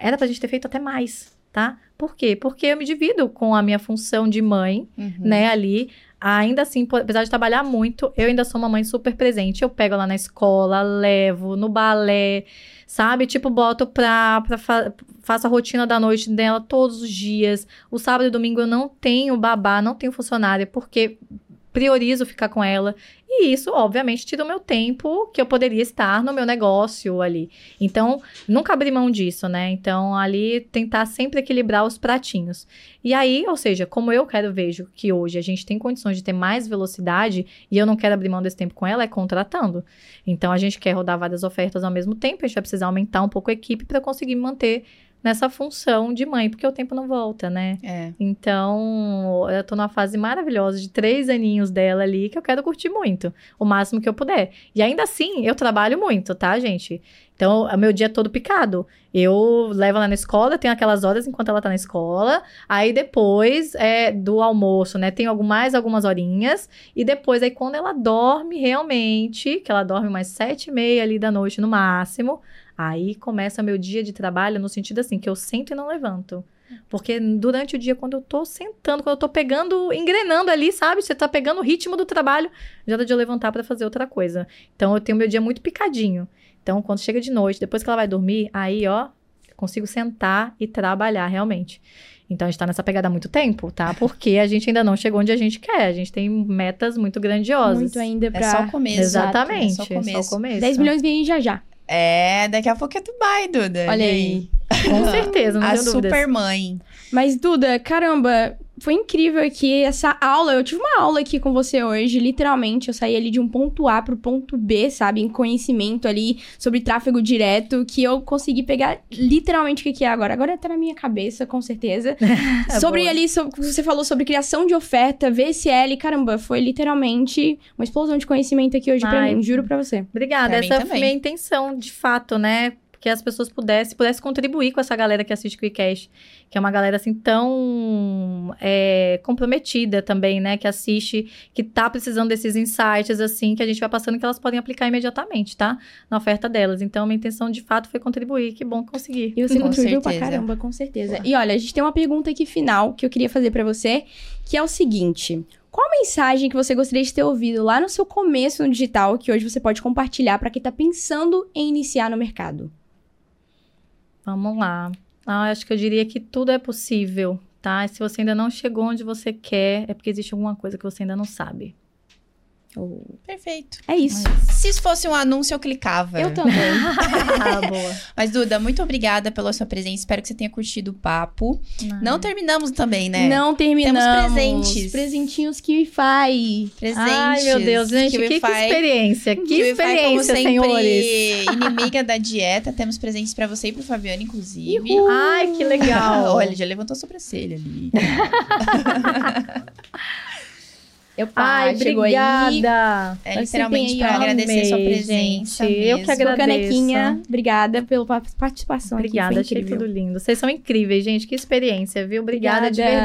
Era para a gente ter feito até mais, tá? Por quê? Porque eu me divido com a minha função de mãe, uhum. né, ali. Ainda assim, apesar de trabalhar muito, eu ainda sou uma mãe super presente. Eu pego lá na escola, levo no balé, sabe? Tipo, boto pra, pra fa faço a rotina da noite dela todos os dias. O sábado e domingo eu não tenho babá, não tenho funcionária, porque priorizo ficar com ela. E isso, obviamente, tira o meu tempo que eu poderia estar no meu negócio ali. Então, nunca abrir mão disso, né? Então, ali tentar sempre equilibrar os pratinhos. E aí, ou seja, como eu quero, vejo que hoje a gente tem condições de ter mais velocidade e eu não quero abrir mão desse tempo com ela, é contratando. Então, a gente quer rodar várias ofertas ao mesmo tempo, a gente vai precisar aumentar um pouco a equipe para conseguir manter nessa função de mãe, porque o tempo não volta, né?
É.
Então, eu tô numa fase maravilhosa de três aninhos dela ali que eu quero curtir muito, o máximo que eu puder. E ainda assim, eu trabalho muito, tá, gente? Então, o meu dia é todo picado. Eu levo ela na escola, tenho aquelas horas enquanto ela tá na escola. Aí depois é do almoço, né? Tenho mais algumas horinhas. E depois, aí quando ela dorme realmente, que ela dorme mais sete e meia ali da noite no máximo, Aí começa meu dia de trabalho no sentido assim, que eu sento e não levanto. Porque durante o dia, quando eu tô sentando, quando eu tô pegando, engrenando ali, sabe? Você tá pegando o ritmo do trabalho, já dá de eu levantar para fazer outra coisa. Então, eu tenho meu dia muito picadinho. Então, quando chega de noite, depois que ela vai dormir, aí, ó, consigo sentar e trabalhar realmente. Então, a gente tá nessa pegada há muito tempo, tá? Porque a gente ainda não chegou onde a gente quer. A gente tem metas muito grandiosas.
Muito ainda pra...
É só o começo.
Exatamente.
É só o começo. É
só o começo.
10 milhões vem já já.
É, daqui a pouco é Dubai, Duda.
Olha aí.
Com certeza, não
A super mãe.
Mas, Duda, caramba, foi incrível aqui essa aula. Eu tive uma aula aqui com você hoje, literalmente. Eu saí ali de um ponto A pro ponto B, sabe? Em conhecimento ali sobre tráfego direto, que eu consegui pegar literalmente o que é agora. Agora tá na minha cabeça, com certeza. é sobre boa. ali, sobre, você falou sobre criação de oferta, VSL, caramba, foi literalmente uma explosão de conhecimento aqui hoje Ai, pra mim, juro pra você.
Obrigada, pra essa foi a minha intenção, de fato, né? Que as pessoas pudessem, pudessem contribuir com essa galera que assiste o Quickcast, que é uma galera assim tão é, comprometida também, né? Que assiste, que tá precisando desses insights, assim, que a gente vai passando que elas podem aplicar imediatamente, tá? Na oferta delas. Então, minha intenção de fato foi contribuir. Que bom conseguir.
E você contribuiu pra caramba, com certeza. E olha, a gente tem uma pergunta aqui final que eu queria fazer para você, que é o seguinte: qual mensagem que você gostaria de ter ouvido lá no seu começo no digital que hoje você pode compartilhar para quem está pensando em iniciar no mercado?
Vamos lá. Ah, acho que eu diria que tudo é possível, tá? Se você ainda não chegou onde você quer, é porque existe alguma coisa que você ainda não sabe.
Oh.
Perfeito.
É isso.
Se isso fosse um anúncio, eu clicava.
Eu também.
ah, boa.
Mas, Duda, muito obrigada pela sua presença. Espero que você tenha curtido o papo. Não terminamos também, né?
Não terminamos.
Temos presentes.
Presentinhos que faz.
Presentes.
Ai, meu Deus, gente, que, que, experiência. Que
Kiwi
experiência,
como
senhores.
inimiga da dieta. Temos presentes pra você e pro Fabiano, inclusive.
Uhul.
Ai, que legal.
Olha, já levantou a sobrancelha ali.
Eu
Ai, obrigada.
É literalmente para agradecer sua presença.
Gente, eu que agradeço.
Canequinha, obrigada pela participação.
Obrigada,
aqui,
achei tudo lindo. Vocês são incríveis, gente. Que experiência, viu? Obrigada,
Obrigada.
de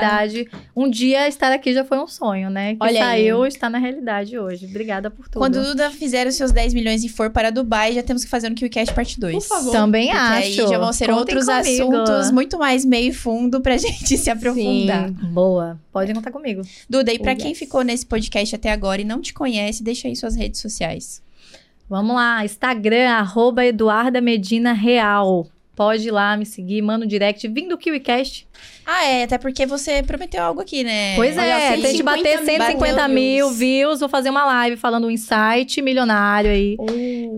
verdade. Um dia estar aqui já foi um sonho, né? Que
Olha
saiu,
aí.
está na realidade hoje. Obrigada por tudo.
Quando o Duda fizer os seus 10 milhões e for para Dubai, já temos que fazer no KiwiCast parte 2.
Por favor.
Também
Porque
acho.
aí já vão ser
Contem
outros
comigo.
assuntos muito mais meio e fundo pra gente se aprofundar.
Sim.
Boa. Podem contar comigo.
Duda, e pra
Oh,
quem
yes.
ficou nesse podcast até agora e não te conhece, deixa aí suas redes sociais.
Vamos lá. Instagram, arroba Eduarda Medina Real. Pode ir lá me seguir, manda um direct. Vim do KiwiCast.
Ah, é, até porque você prometeu algo aqui, né?
Pois
Olha,
é, que
150
bater
mil
150 mil
views.
views. Vou fazer uma live falando um insight milionário aí.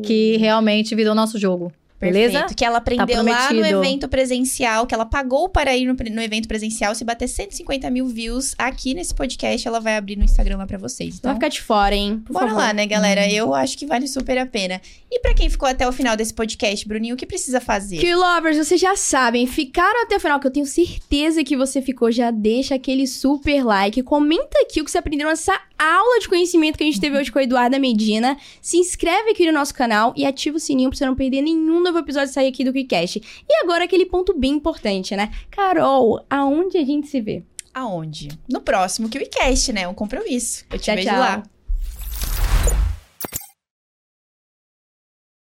Que realmente virou nosso jogo. Beleza?
Perfeito. Que ela aprendeu lá no evento presencial, que ela pagou para ir no, no evento presencial. Se bater 150 mil views aqui nesse podcast, ela vai abrir no Instagram lá pra vocês. Então,
vai ficar de fora, hein? Por
bora
favor.
lá, né, galera? Eu acho que vale super a pena. E pra quem ficou até o final desse podcast, Bruninho, o que precisa fazer?
Que lovers, vocês já sabem, ficaram até o final, que eu tenho certeza que você ficou, já deixa aquele super like, comenta aqui o que você aprendeu nessa aula de conhecimento que a gente teve hoje com a Eduarda Medina, se inscreve aqui no nosso canal e ativa o sininho pra você não perder nenhum novo episódio sair aqui do QuickCast. E agora aquele ponto bem importante, né? Carol, aonde a gente se vê?
Aonde? No próximo KiwiCast, né? Um compromisso. Eu te
Tchau,
vejo
tchau.
lá.